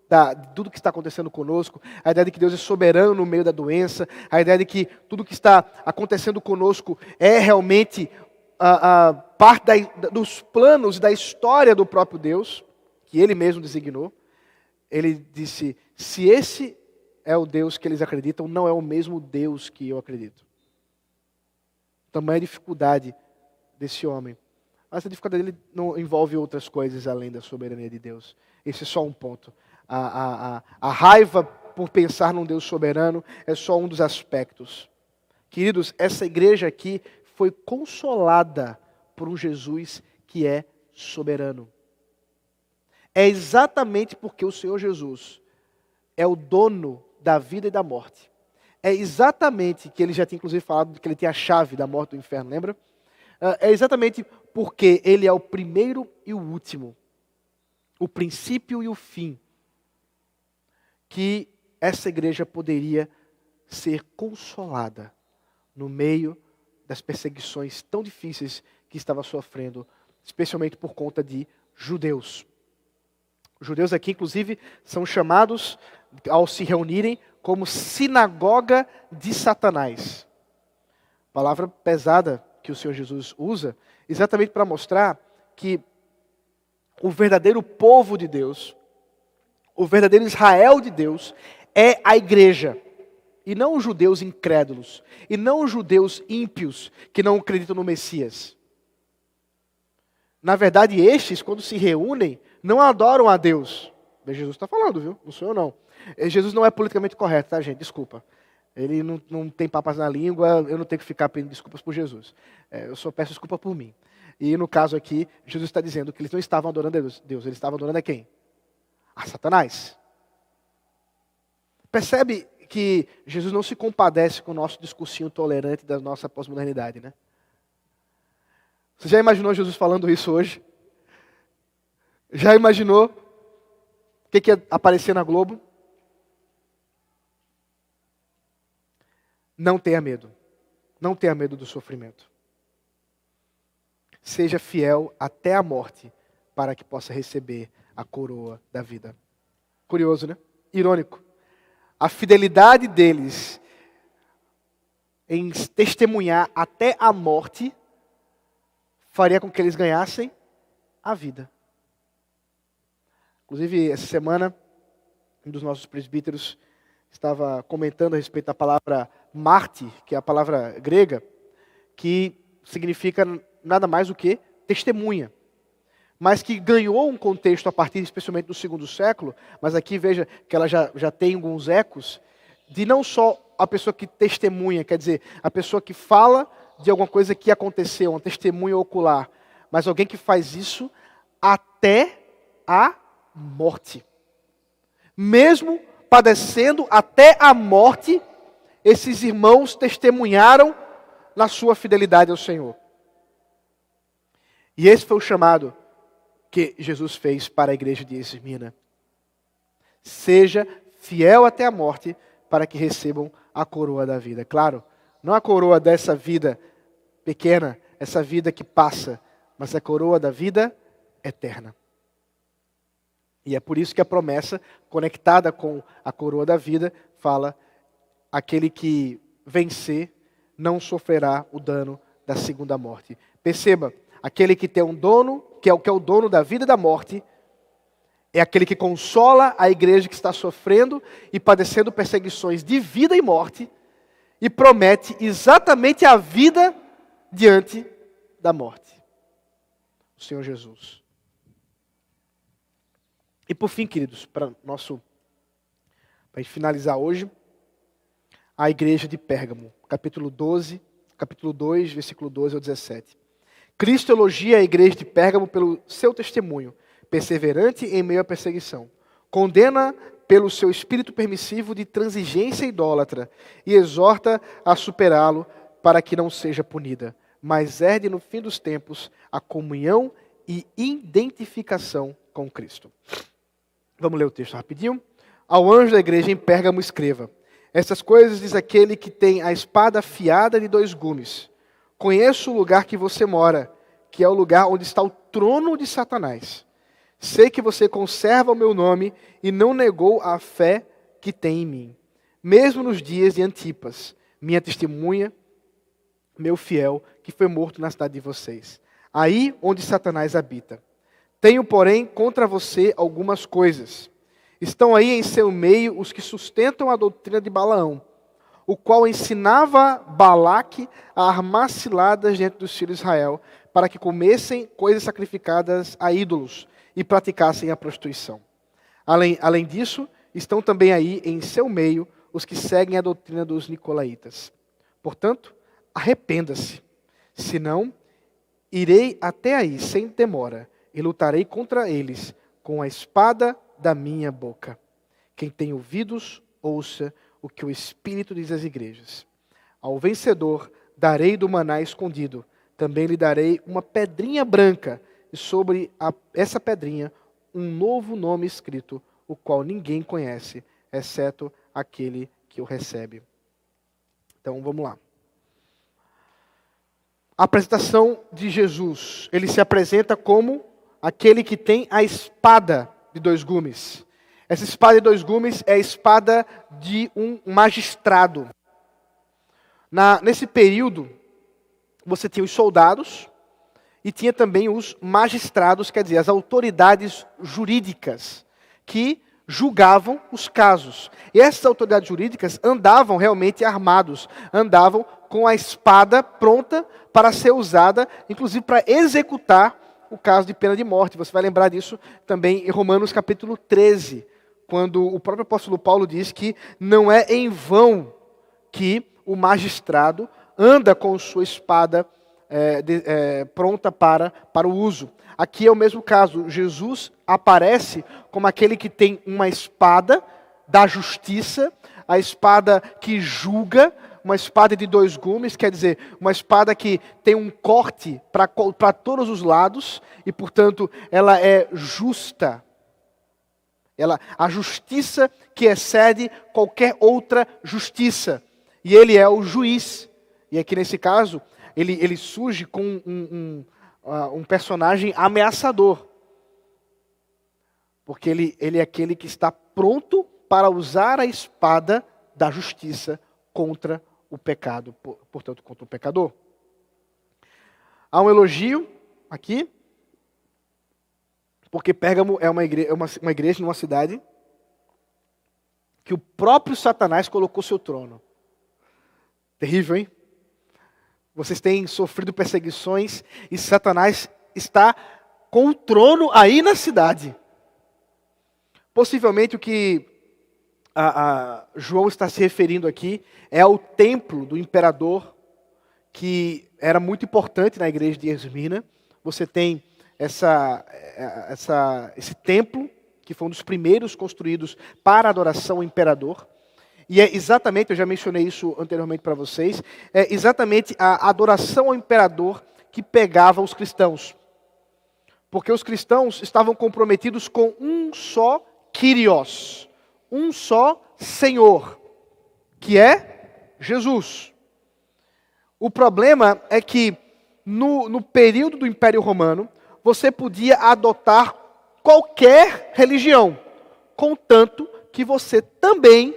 da, de tudo que está acontecendo conosco, a ideia de que Deus é soberano no meio da doença, a ideia de que tudo que está acontecendo conosco é realmente a, a parte da, dos planos da história do próprio Deus, que Ele mesmo designou. Ele disse: se esse é o Deus que eles acreditam, não é o mesmo Deus que eu acredito. Tamanha dificuldade desse homem mas a dificuldade dele não envolve outras coisas além da soberania de Deus. Esse é só um ponto. A, a, a, a raiva por pensar num Deus soberano é só um dos aspectos. Queridos, essa igreja aqui foi consolada por um Jesus que é soberano. É exatamente porque o Senhor Jesus é o dono da vida e da morte. É exatamente que ele já tinha inclusive falado que ele tinha a chave da morte do inferno, lembra? Ah, é exatamente porque ele é o primeiro e o último, o princípio e o fim, que essa igreja poderia ser consolada no meio das perseguições tão difíceis que estava sofrendo, especialmente por conta de judeus. Os judeus aqui, inclusive, são chamados, ao se reunirem, como sinagoga de Satanás. Palavra pesada que o Senhor Jesus usa, exatamente para mostrar que o verdadeiro povo de Deus, o verdadeiro Israel de Deus, é a igreja. E não os judeus incrédulos. E não os judeus ímpios que não acreditam no Messias. Na verdade, estes, quando se reúnem, não adoram a Deus. Jesus está falando, viu? Não sou eu, não. Jesus não é politicamente correto, tá, gente? Desculpa. Ele não, não tem papas na língua, eu não tenho que ficar pedindo desculpas por Jesus. É, eu só peço desculpa por mim. E no caso aqui, Jesus está dizendo que eles não estavam adorando a Deus, Deus eles estavam adorando a quem? A Satanás. Percebe que Jesus não se compadece com o nosso discursinho tolerante da nossa pós-modernidade, né? Você já imaginou Jesus falando isso hoje? Já imaginou o que, que ia aparecer na Globo? Não tenha medo. Não tenha medo do sofrimento. Seja fiel até a morte, para que possa receber a coroa da vida. Curioso, né? Irônico. A fidelidade deles em testemunhar até a morte faria com que eles ganhassem a vida. Inclusive, essa semana, um dos nossos presbíteros estava comentando a respeito da palavra Marte, que é a palavra grega, que significa nada mais do que testemunha. Mas que ganhou um contexto a partir, especialmente do segundo século, mas aqui veja que ela já, já tem alguns ecos, de não só a pessoa que testemunha, quer dizer, a pessoa que fala de alguma coisa que aconteceu, uma testemunha ocular, mas alguém que faz isso até a morte. Mesmo padecendo até a morte, esses irmãos testemunharam na sua fidelidade ao Senhor. E esse foi o chamado que Jesus fez para a igreja de Esmirna. Seja fiel até a morte para que recebam a coroa da vida. Claro, não a coroa dessa vida pequena, essa vida que passa, mas a coroa da vida eterna. E é por isso que a promessa, conectada com a coroa da vida, fala: aquele que vencer não sofrerá o dano da segunda morte. Perceba, aquele que tem um dono, que é o que é o dono da vida e da morte, é aquele que consola a igreja que está sofrendo e padecendo perseguições de vida e morte e promete exatamente a vida diante da morte. O Senhor Jesus. E por fim, queridos, para nosso para finalizar hoje, a igreja de Pérgamo, capítulo 12, capítulo 2, versículo 12 ao 17. Cristo elogia a igreja de Pérgamo pelo seu testemunho, perseverante em meio à perseguição. Condena pelo seu espírito permissivo de transigência idólatra e exorta a superá-lo para que não seja punida, mas herde no fim dos tempos a comunhão e identificação com Cristo. Vamos ler o texto rapidinho? Ao anjo da igreja em Pérgamo escreva: Essas coisas diz aquele que tem a espada afiada de dois gumes. Conheço o lugar que você mora, que é o lugar onde está o trono de Satanás. Sei que você conserva o meu nome e não negou a fé que tem em mim, mesmo nos dias de Antipas, minha testemunha, meu fiel, que foi morto na cidade de vocês, aí onde Satanás habita. Tenho, porém, contra você algumas coisas. Estão aí em seu meio os que sustentam a doutrina de Balaão, o qual ensinava Balaque a armar ciladas diante dos filhos de Israel, para que comessem coisas sacrificadas a ídolos e praticassem a prostituição. Além, além disso, estão também aí em seu meio os que seguem a doutrina dos nicolaítas. Portanto, arrependa-se, senão irei até aí sem demora e lutarei contra eles com a espada da minha boca. Quem tem ouvidos, ouça o que o Espírito diz às igrejas. Ao vencedor darei do maná escondido, também lhe darei uma pedrinha branca, e sobre a, essa pedrinha um novo nome escrito, o qual ninguém conhece, exceto aquele que o recebe. Então vamos lá. A apresentação de Jesus, ele se apresenta como aquele que tem a espada de dois gumes. Essa espada de dois gumes é a espada de um magistrado. Na, nesse período, você tinha os soldados e tinha também os magistrados, quer dizer, as autoridades jurídicas, que julgavam os casos. E essas autoridades jurídicas andavam realmente armados, andavam com a espada pronta para ser usada, inclusive para executar o caso de pena de morte. Você vai lembrar disso também em Romanos capítulo 13, quando o próprio apóstolo Paulo diz que não é em vão que o magistrado anda com sua espada é, de, é, pronta para, para o uso. Aqui é o mesmo caso. Jesus aparece como aquele que tem uma espada da justiça, a espada que julga, uma espada de dois gumes, quer dizer, uma espada que tem um corte para todos os lados e, portanto, ela é justa. Ela, a justiça que excede qualquer outra justiça. e ele é o juiz. E aqui nesse caso, ele, ele surge com um, um, um personagem ameaçador. Porque ele, ele é aquele que está pronto para usar a espada da justiça contra o pecado, portanto, contra o pecador. Há um elogio aqui, porque Pérgamo é uma igreja, é uma, uma igreja numa cidade que o próprio Satanás colocou seu trono. Terrível, hein? Vocês têm sofrido perseguições e Satanás está com o trono aí na cidade. Possivelmente o que a, a João está se referindo aqui é ao templo do imperador, que era muito importante na igreja de Esmina. Você tem essa, essa, esse templo, que foi um dos primeiros construídos para adoração ao imperador. E é exatamente, eu já mencionei isso anteriormente para vocês, é exatamente a adoração ao imperador que pegava os cristãos. Porque os cristãos estavam comprometidos com um só Kyrios, um só Senhor, que é Jesus. O problema é que no, no período do Império Romano, você podia adotar qualquer religião, contanto que você também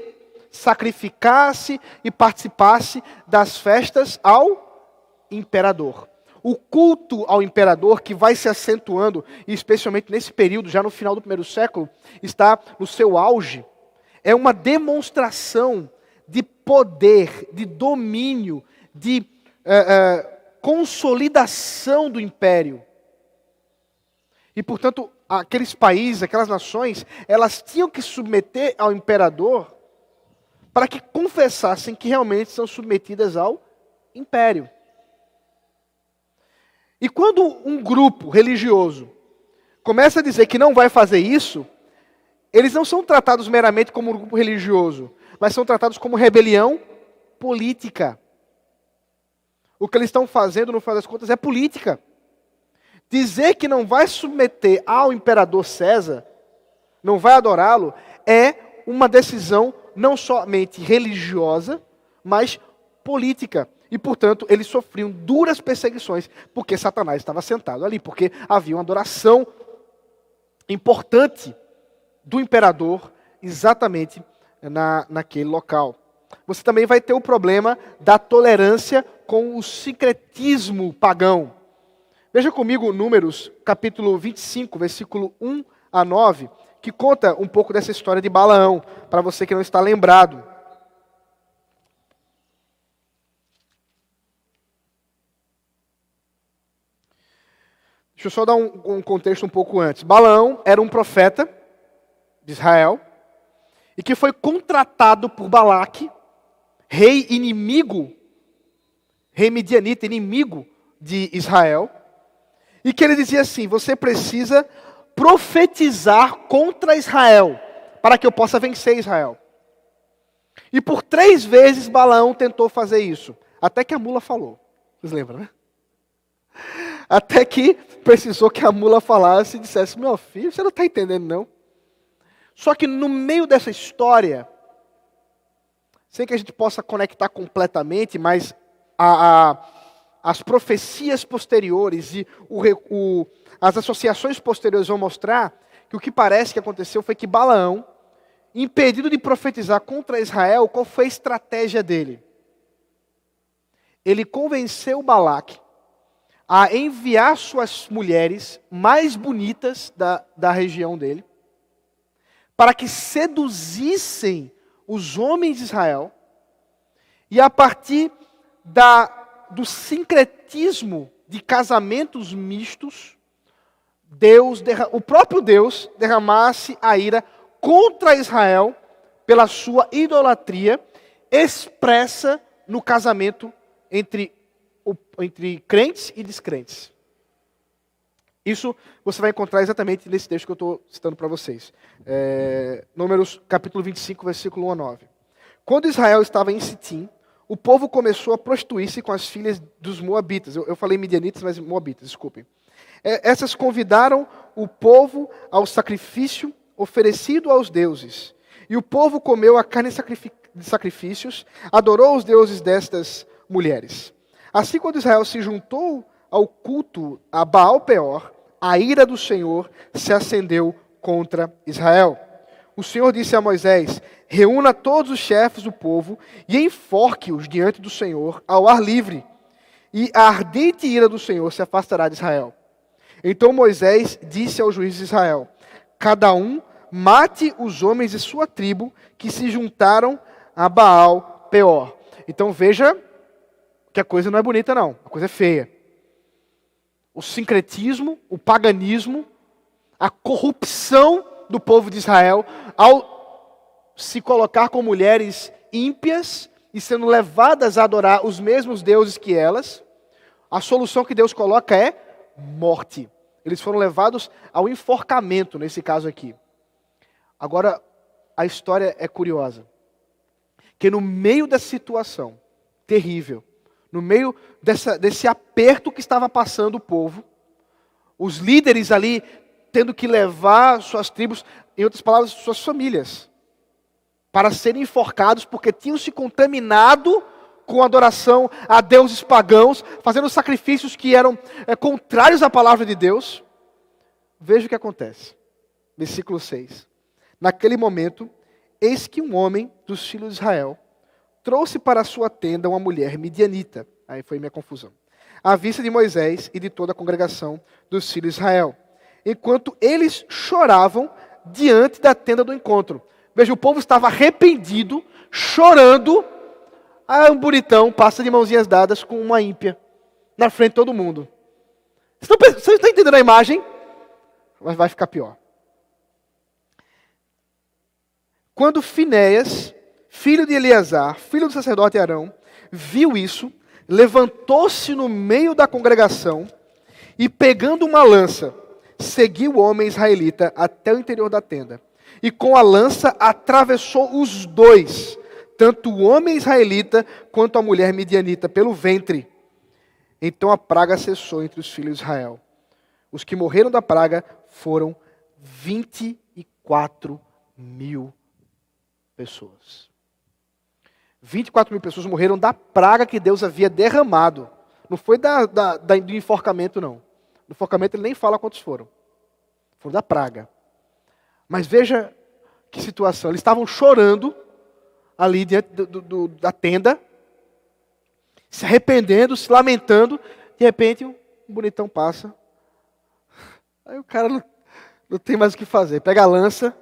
sacrificasse e participasse das festas ao imperador. O culto ao imperador, que vai se acentuando, e especialmente nesse período, já no final do primeiro século, está no seu auge, é uma demonstração de poder, de domínio, de é, é, consolidação do império. E, portanto, aqueles países, aquelas nações, elas tinham que submeter ao imperador para que confessassem que realmente são submetidas ao império. E quando um grupo religioso começa a dizer que não vai fazer isso, eles não são tratados meramente como um grupo religioso, mas são tratados como rebelião política. O que eles estão fazendo, no final das contas, é política. Dizer que não vai submeter ao imperador César, não vai adorá-lo, é uma decisão não somente religiosa, mas política. E, portanto, eles sofriam duras perseguições, porque Satanás estava sentado ali, porque havia uma adoração importante do imperador exatamente na, naquele local. Você também vai ter o problema da tolerância com o secretismo pagão. Veja comigo Números, capítulo 25, versículo 1 a 9, que conta um pouco dessa história de Balaão, para você que não está lembrado. Deixa eu só dar um, um contexto um pouco antes. Balaão era um profeta de Israel e que foi contratado por Balaque, rei inimigo, rei midianita, inimigo de Israel, e que ele dizia assim: você precisa profetizar contra Israel, para que eu possa vencer Israel. E por três vezes Balaão tentou fazer isso, até que a mula falou. Vocês lembram, né? Até que precisou que a mula falasse e dissesse: Meu filho, você não está entendendo, não. Só que no meio dessa história, sem que a gente possa conectar completamente, mas a, a, as profecias posteriores e o, o, as associações posteriores vão mostrar que o que parece que aconteceu foi que Balaão, impedido de profetizar contra Israel, qual foi a estratégia dele? Ele convenceu Balaque a enviar suas mulheres mais bonitas da, da região dele, para que seduzissem os homens de Israel, e a partir da, do sincretismo de casamentos mistos, Deus, o próprio Deus derramasse a ira contra Israel pela sua idolatria expressa no casamento entre, entre crentes e descrentes. Isso você vai encontrar exatamente nesse texto que eu estou citando para vocês. É, números capítulo 25, versículo 1 a 9. Quando Israel estava em Sitim, o povo começou a prostituir-se com as filhas dos moabitas. Eu, eu falei midianitas, mas moabitas, desculpem. É, essas convidaram o povo ao sacrifício oferecido aos deuses. E o povo comeu a carne de sacrifícios, adorou os deuses destas mulheres. Assim, quando Israel se juntou ao culto a Baal Peor, a ira do Senhor se acendeu contra Israel. O Senhor disse a Moisés: Reúna todos os chefes do povo e enforque-os diante do Senhor ao ar livre, e a ardente ira do Senhor se afastará de Israel. Então Moisés disse aos juízes de Israel: Cada um mate os homens de sua tribo que se juntaram a Baal Peor. Então veja que a coisa não é bonita, não. A coisa é feia. O sincretismo, o paganismo, a corrupção do povo de Israel ao se colocar com mulheres ímpias e sendo levadas a adorar os mesmos deuses que elas. A solução que Deus coloca é morte. Eles foram levados ao enforcamento, nesse caso aqui. Agora, a história é curiosa. Que no meio dessa situação terrível, no meio dessa, desse aperto que estava passando o povo, os líderes ali tendo que levar suas tribos, em outras palavras, suas famílias, para serem enforcados porque tinham se contaminado com adoração a deuses pagãos, fazendo sacrifícios que eram é, contrários à palavra de Deus. Veja o que acontece. Versículo 6. Naquele momento, eis que um homem dos filhos de Israel trouxe para a sua tenda uma mulher midianita. Aí foi minha confusão. À vista de Moisés e de toda a congregação dos filhos de Israel. Enquanto eles choravam diante da tenda do encontro. Veja, o povo estava arrependido, chorando. Ah, um bonitão passa de mãozinhas dadas com uma ímpia na frente de todo mundo. Vocês estão entendendo a imagem? Mas vai ficar pior. Quando Finéias, filho de Eleazar, filho do sacerdote Arão, viu isso, levantou-se no meio da congregação e, pegando uma lança, seguiu o homem israelita até o interior da tenda. E com a lança atravessou os dois, tanto o homem israelita quanto a mulher midianita, pelo ventre. Então a praga cessou entre os filhos de Israel. Os que morreram da praga foram 24 mil pessoas. 24 mil pessoas morreram da praga que Deus havia derramado. Não foi da, da, da, do enforcamento, não. Do enforcamento ele nem fala quantos foram. Foram da praga. Mas veja que situação. Eles estavam chorando ali diante do, do, da tenda, se arrependendo, se lamentando. De repente, um bonitão passa. Aí o cara não, não tem mais o que fazer. Pega a lança,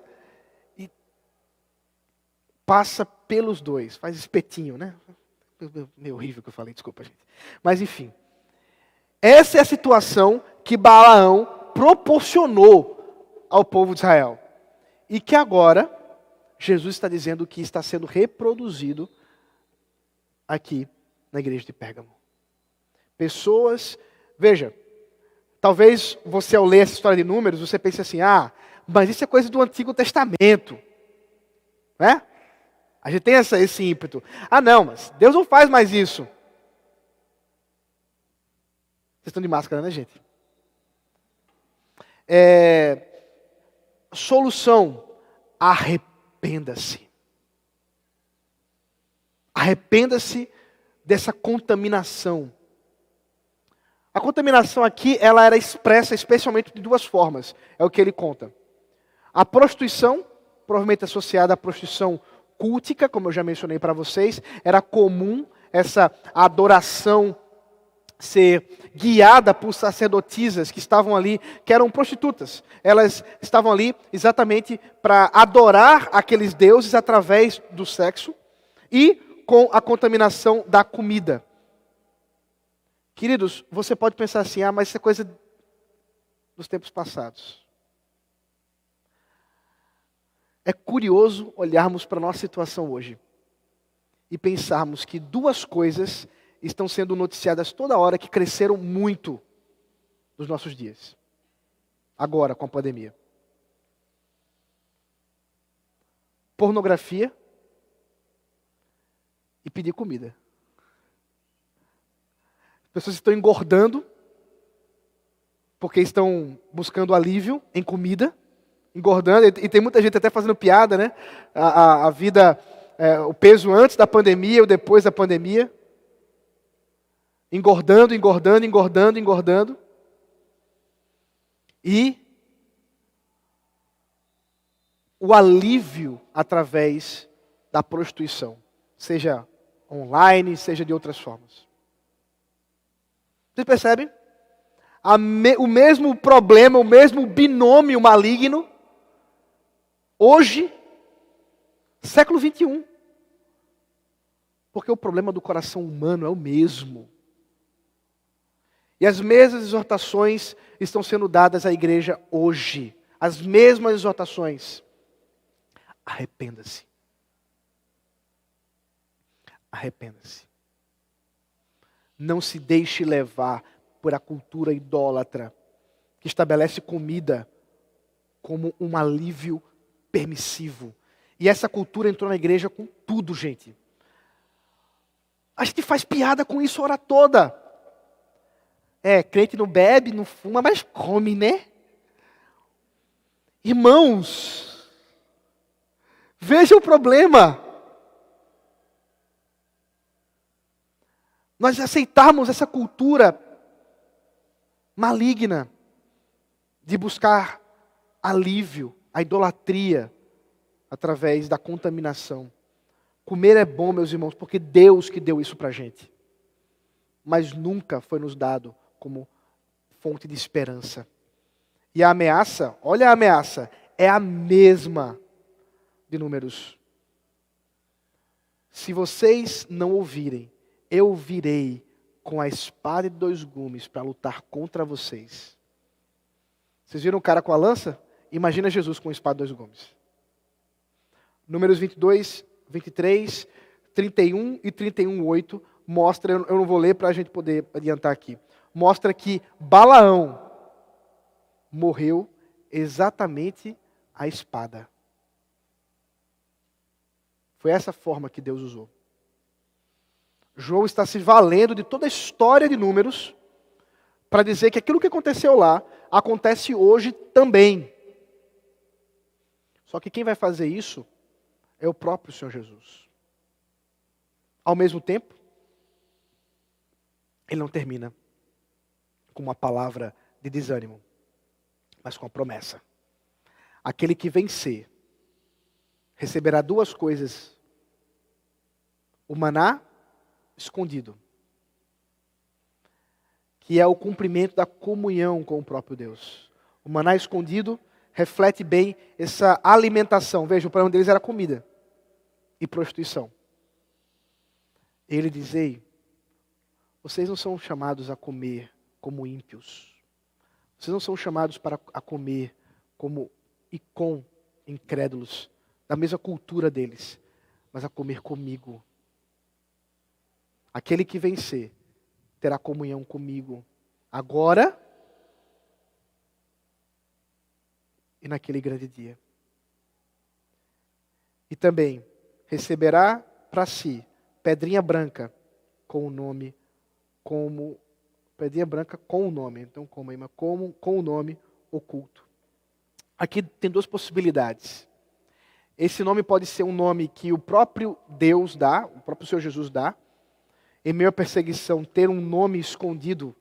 passa pelos dois, faz espetinho, né? Meio horrível que eu falei, desculpa, gente. Mas enfim. Essa é a situação que Balaão proporcionou ao povo de Israel. E que agora Jesus está dizendo que está sendo reproduzido aqui na igreja de Pérgamo. Pessoas, veja, talvez você ao ler essa história de números, você pense assim: "Ah, mas isso é coisa do Antigo Testamento". Né? A gente tem essa, esse ímpeto. Ah, não, mas Deus não faz mais isso. Vocês estão de máscara, né, gente? É, solução: arrependa-se. Arrependa-se dessa contaminação. A contaminação aqui, ela era expressa especialmente de duas formas. É o que ele conta. A prostituição, provavelmente associada à prostituição cultica, como eu já mencionei para vocês, era comum essa adoração ser guiada por sacerdotisas que estavam ali, que eram prostitutas. Elas estavam ali exatamente para adorar aqueles deuses através do sexo e com a contaminação da comida. Queridos, você pode pensar assim: ah, mas isso é coisa dos tempos passados. É curioso olharmos para a nossa situação hoje e pensarmos que duas coisas estão sendo noticiadas toda hora que cresceram muito nos nossos dias. Agora, com a pandemia: pornografia e pedir comida. As pessoas estão engordando porque estão buscando alívio em comida engordando, e tem muita gente até fazendo piada, né? A, a, a vida é, o peso antes da pandemia ou depois da pandemia. Engordando, engordando, engordando, engordando. E o alívio através da prostituição, seja online, seja de outras formas. Vocês percebem? Me, o mesmo problema, o mesmo binômio maligno, hoje, século 21. Porque o problema do coração humano é o mesmo. E as mesmas exortações estão sendo dadas à igreja hoje. As mesmas exortações. Arrependa-se. Arrependa-se. Não se deixe levar por a cultura idólatra que estabelece comida como um alívio permissivo. E essa cultura entrou na igreja com tudo, gente. A gente faz piada com isso a hora toda. É, crente não bebe, não fuma, mas come, né? Irmãos, veja o problema. Nós aceitarmos essa cultura maligna de buscar alívio, a idolatria, através da contaminação. Comer é bom, meus irmãos, porque Deus que deu isso para gente. Mas nunca foi nos dado como fonte de esperança. E a ameaça, olha a ameaça, é a mesma de números. Se vocês não ouvirem eu virei com a espada de dois gumes para lutar contra vocês. Vocês viram o cara com a lança? Imagina Jesus com a espada dois gumes. Números 22, 23, 31 e 31, 8 mostra, eu não vou ler para a gente poder adiantar aqui, mostra que Balaão morreu exatamente a espada. Foi essa forma que Deus usou. João está se valendo de toda a história de números para dizer que aquilo que aconteceu lá acontece hoje também. Só que quem vai fazer isso é o próprio Senhor Jesus. Ao mesmo tempo, ele não termina com uma palavra de desânimo, mas com a promessa. Aquele que vencer receberá duas coisas: o maná escondido, que é o cumprimento da comunhão com o próprio Deus. O maná escondido reflete bem essa alimentação. Veja, o problema deles era comida e prostituição. Ele diz: Ei, vocês não são chamados a comer como ímpios. Vocês não são chamados para a comer como e com incrédulos, da mesma cultura deles, mas a comer comigo, Aquele que vencer terá comunhão comigo agora e naquele grande dia. E também receberá para si pedrinha branca com o nome como pedrinha branca com o nome, então como, como com o nome oculto. Aqui tem duas possibilidades. Esse nome pode ser um nome que o próprio Deus dá, o próprio Senhor Jesus dá, em meio à perseguição, ter um nome escondido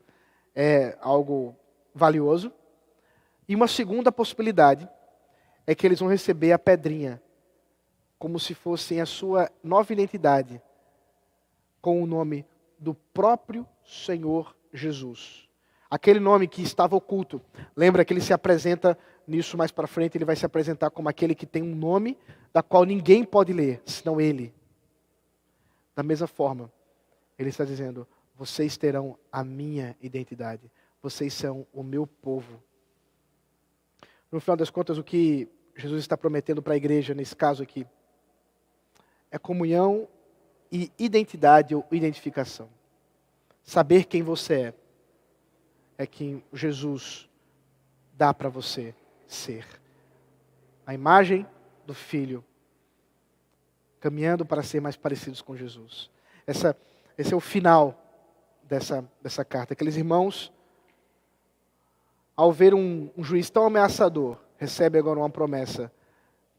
é algo valioso. E uma segunda possibilidade é que eles vão receber a pedrinha, como se fosse a sua nova identidade, com o nome do próprio Senhor Jesus. Aquele nome que estava oculto. Lembra que ele se apresenta nisso mais para frente, ele vai se apresentar como aquele que tem um nome da qual ninguém pode ler, senão ele. Da mesma forma, ele está dizendo: vocês terão a minha identidade. Vocês são o meu povo. No final das contas, o que Jesus está prometendo para a igreja, nesse caso aqui, é comunhão e identidade ou identificação. Saber quem você é, é quem Jesus dá para você ser. A imagem do Filho, caminhando para ser mais parecidos com Jesus. Essa esse é o final dessa, dessa carta. Aqueles irmãos, ao ver um, um juiz tão ameaçador, recebem agora uma promessa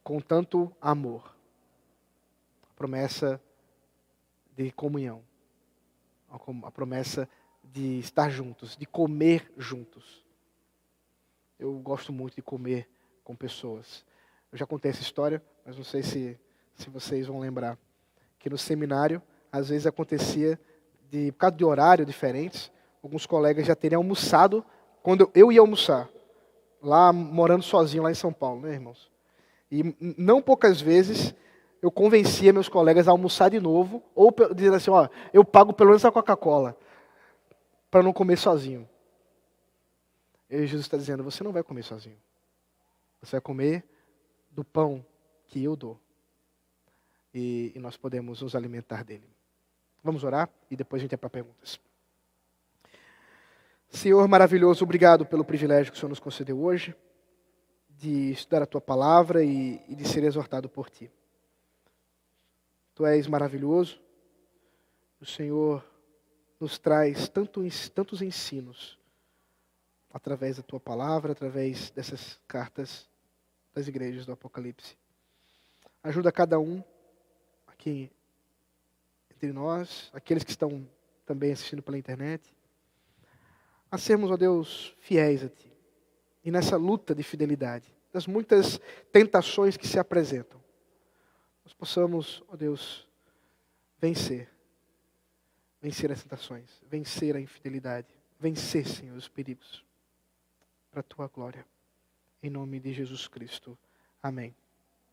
com tanto amor. promessa de comunhão, a promessa de estar juntos, de comer juntos. Eu gosto muito de comer com pessoas. Eu já contei essa história, mas não sei se, se vocês vão lembrar. Que no seminário, às vezes acontecia, de, por causa de horário diferentes, alguns colegas já terem almoçado quando eu ia almoçar. Lá, morando sozinho, lá em São Paulo, né, irmãos? E não poucas vezes eu convencia meus colegas a almoçar de novo, ou dizendo assim, ó, eu pago pelo menos a Coca-Cola, para não comer sozinho. E Jesus está dizendo, você não vai comer sozinho. Você vai comer do pão que eu dou. E, e nós podemos nos alimentar dele. Vamos orar e depois a gente vai para perguntas. Senhor maravilhoso, obrigado pelo privilégio que o Senhor nos concedeu hoje de estudar a tua palavra e, e de ser exortado por ti. Tu és maravilhoso, o Senhor nos traz tanto, tantos ensinos através da tua palavra, através dessas cartas das igrejas do Apocalipse. Ajuda cada um aqui entre nós, aqueles que estão também assistindo pela internet, a sermos, ó Deus, fiéis a Ti. E nessa luta de fidelidade, das muitas tentações que se apresentam, nós possamos, ó Deus, vencer. Vencer as tentações, vencer a infidelidade, vencer, Senhor, os perigos, para a Tua glória. Em nome de Jesus Cristo. Amém.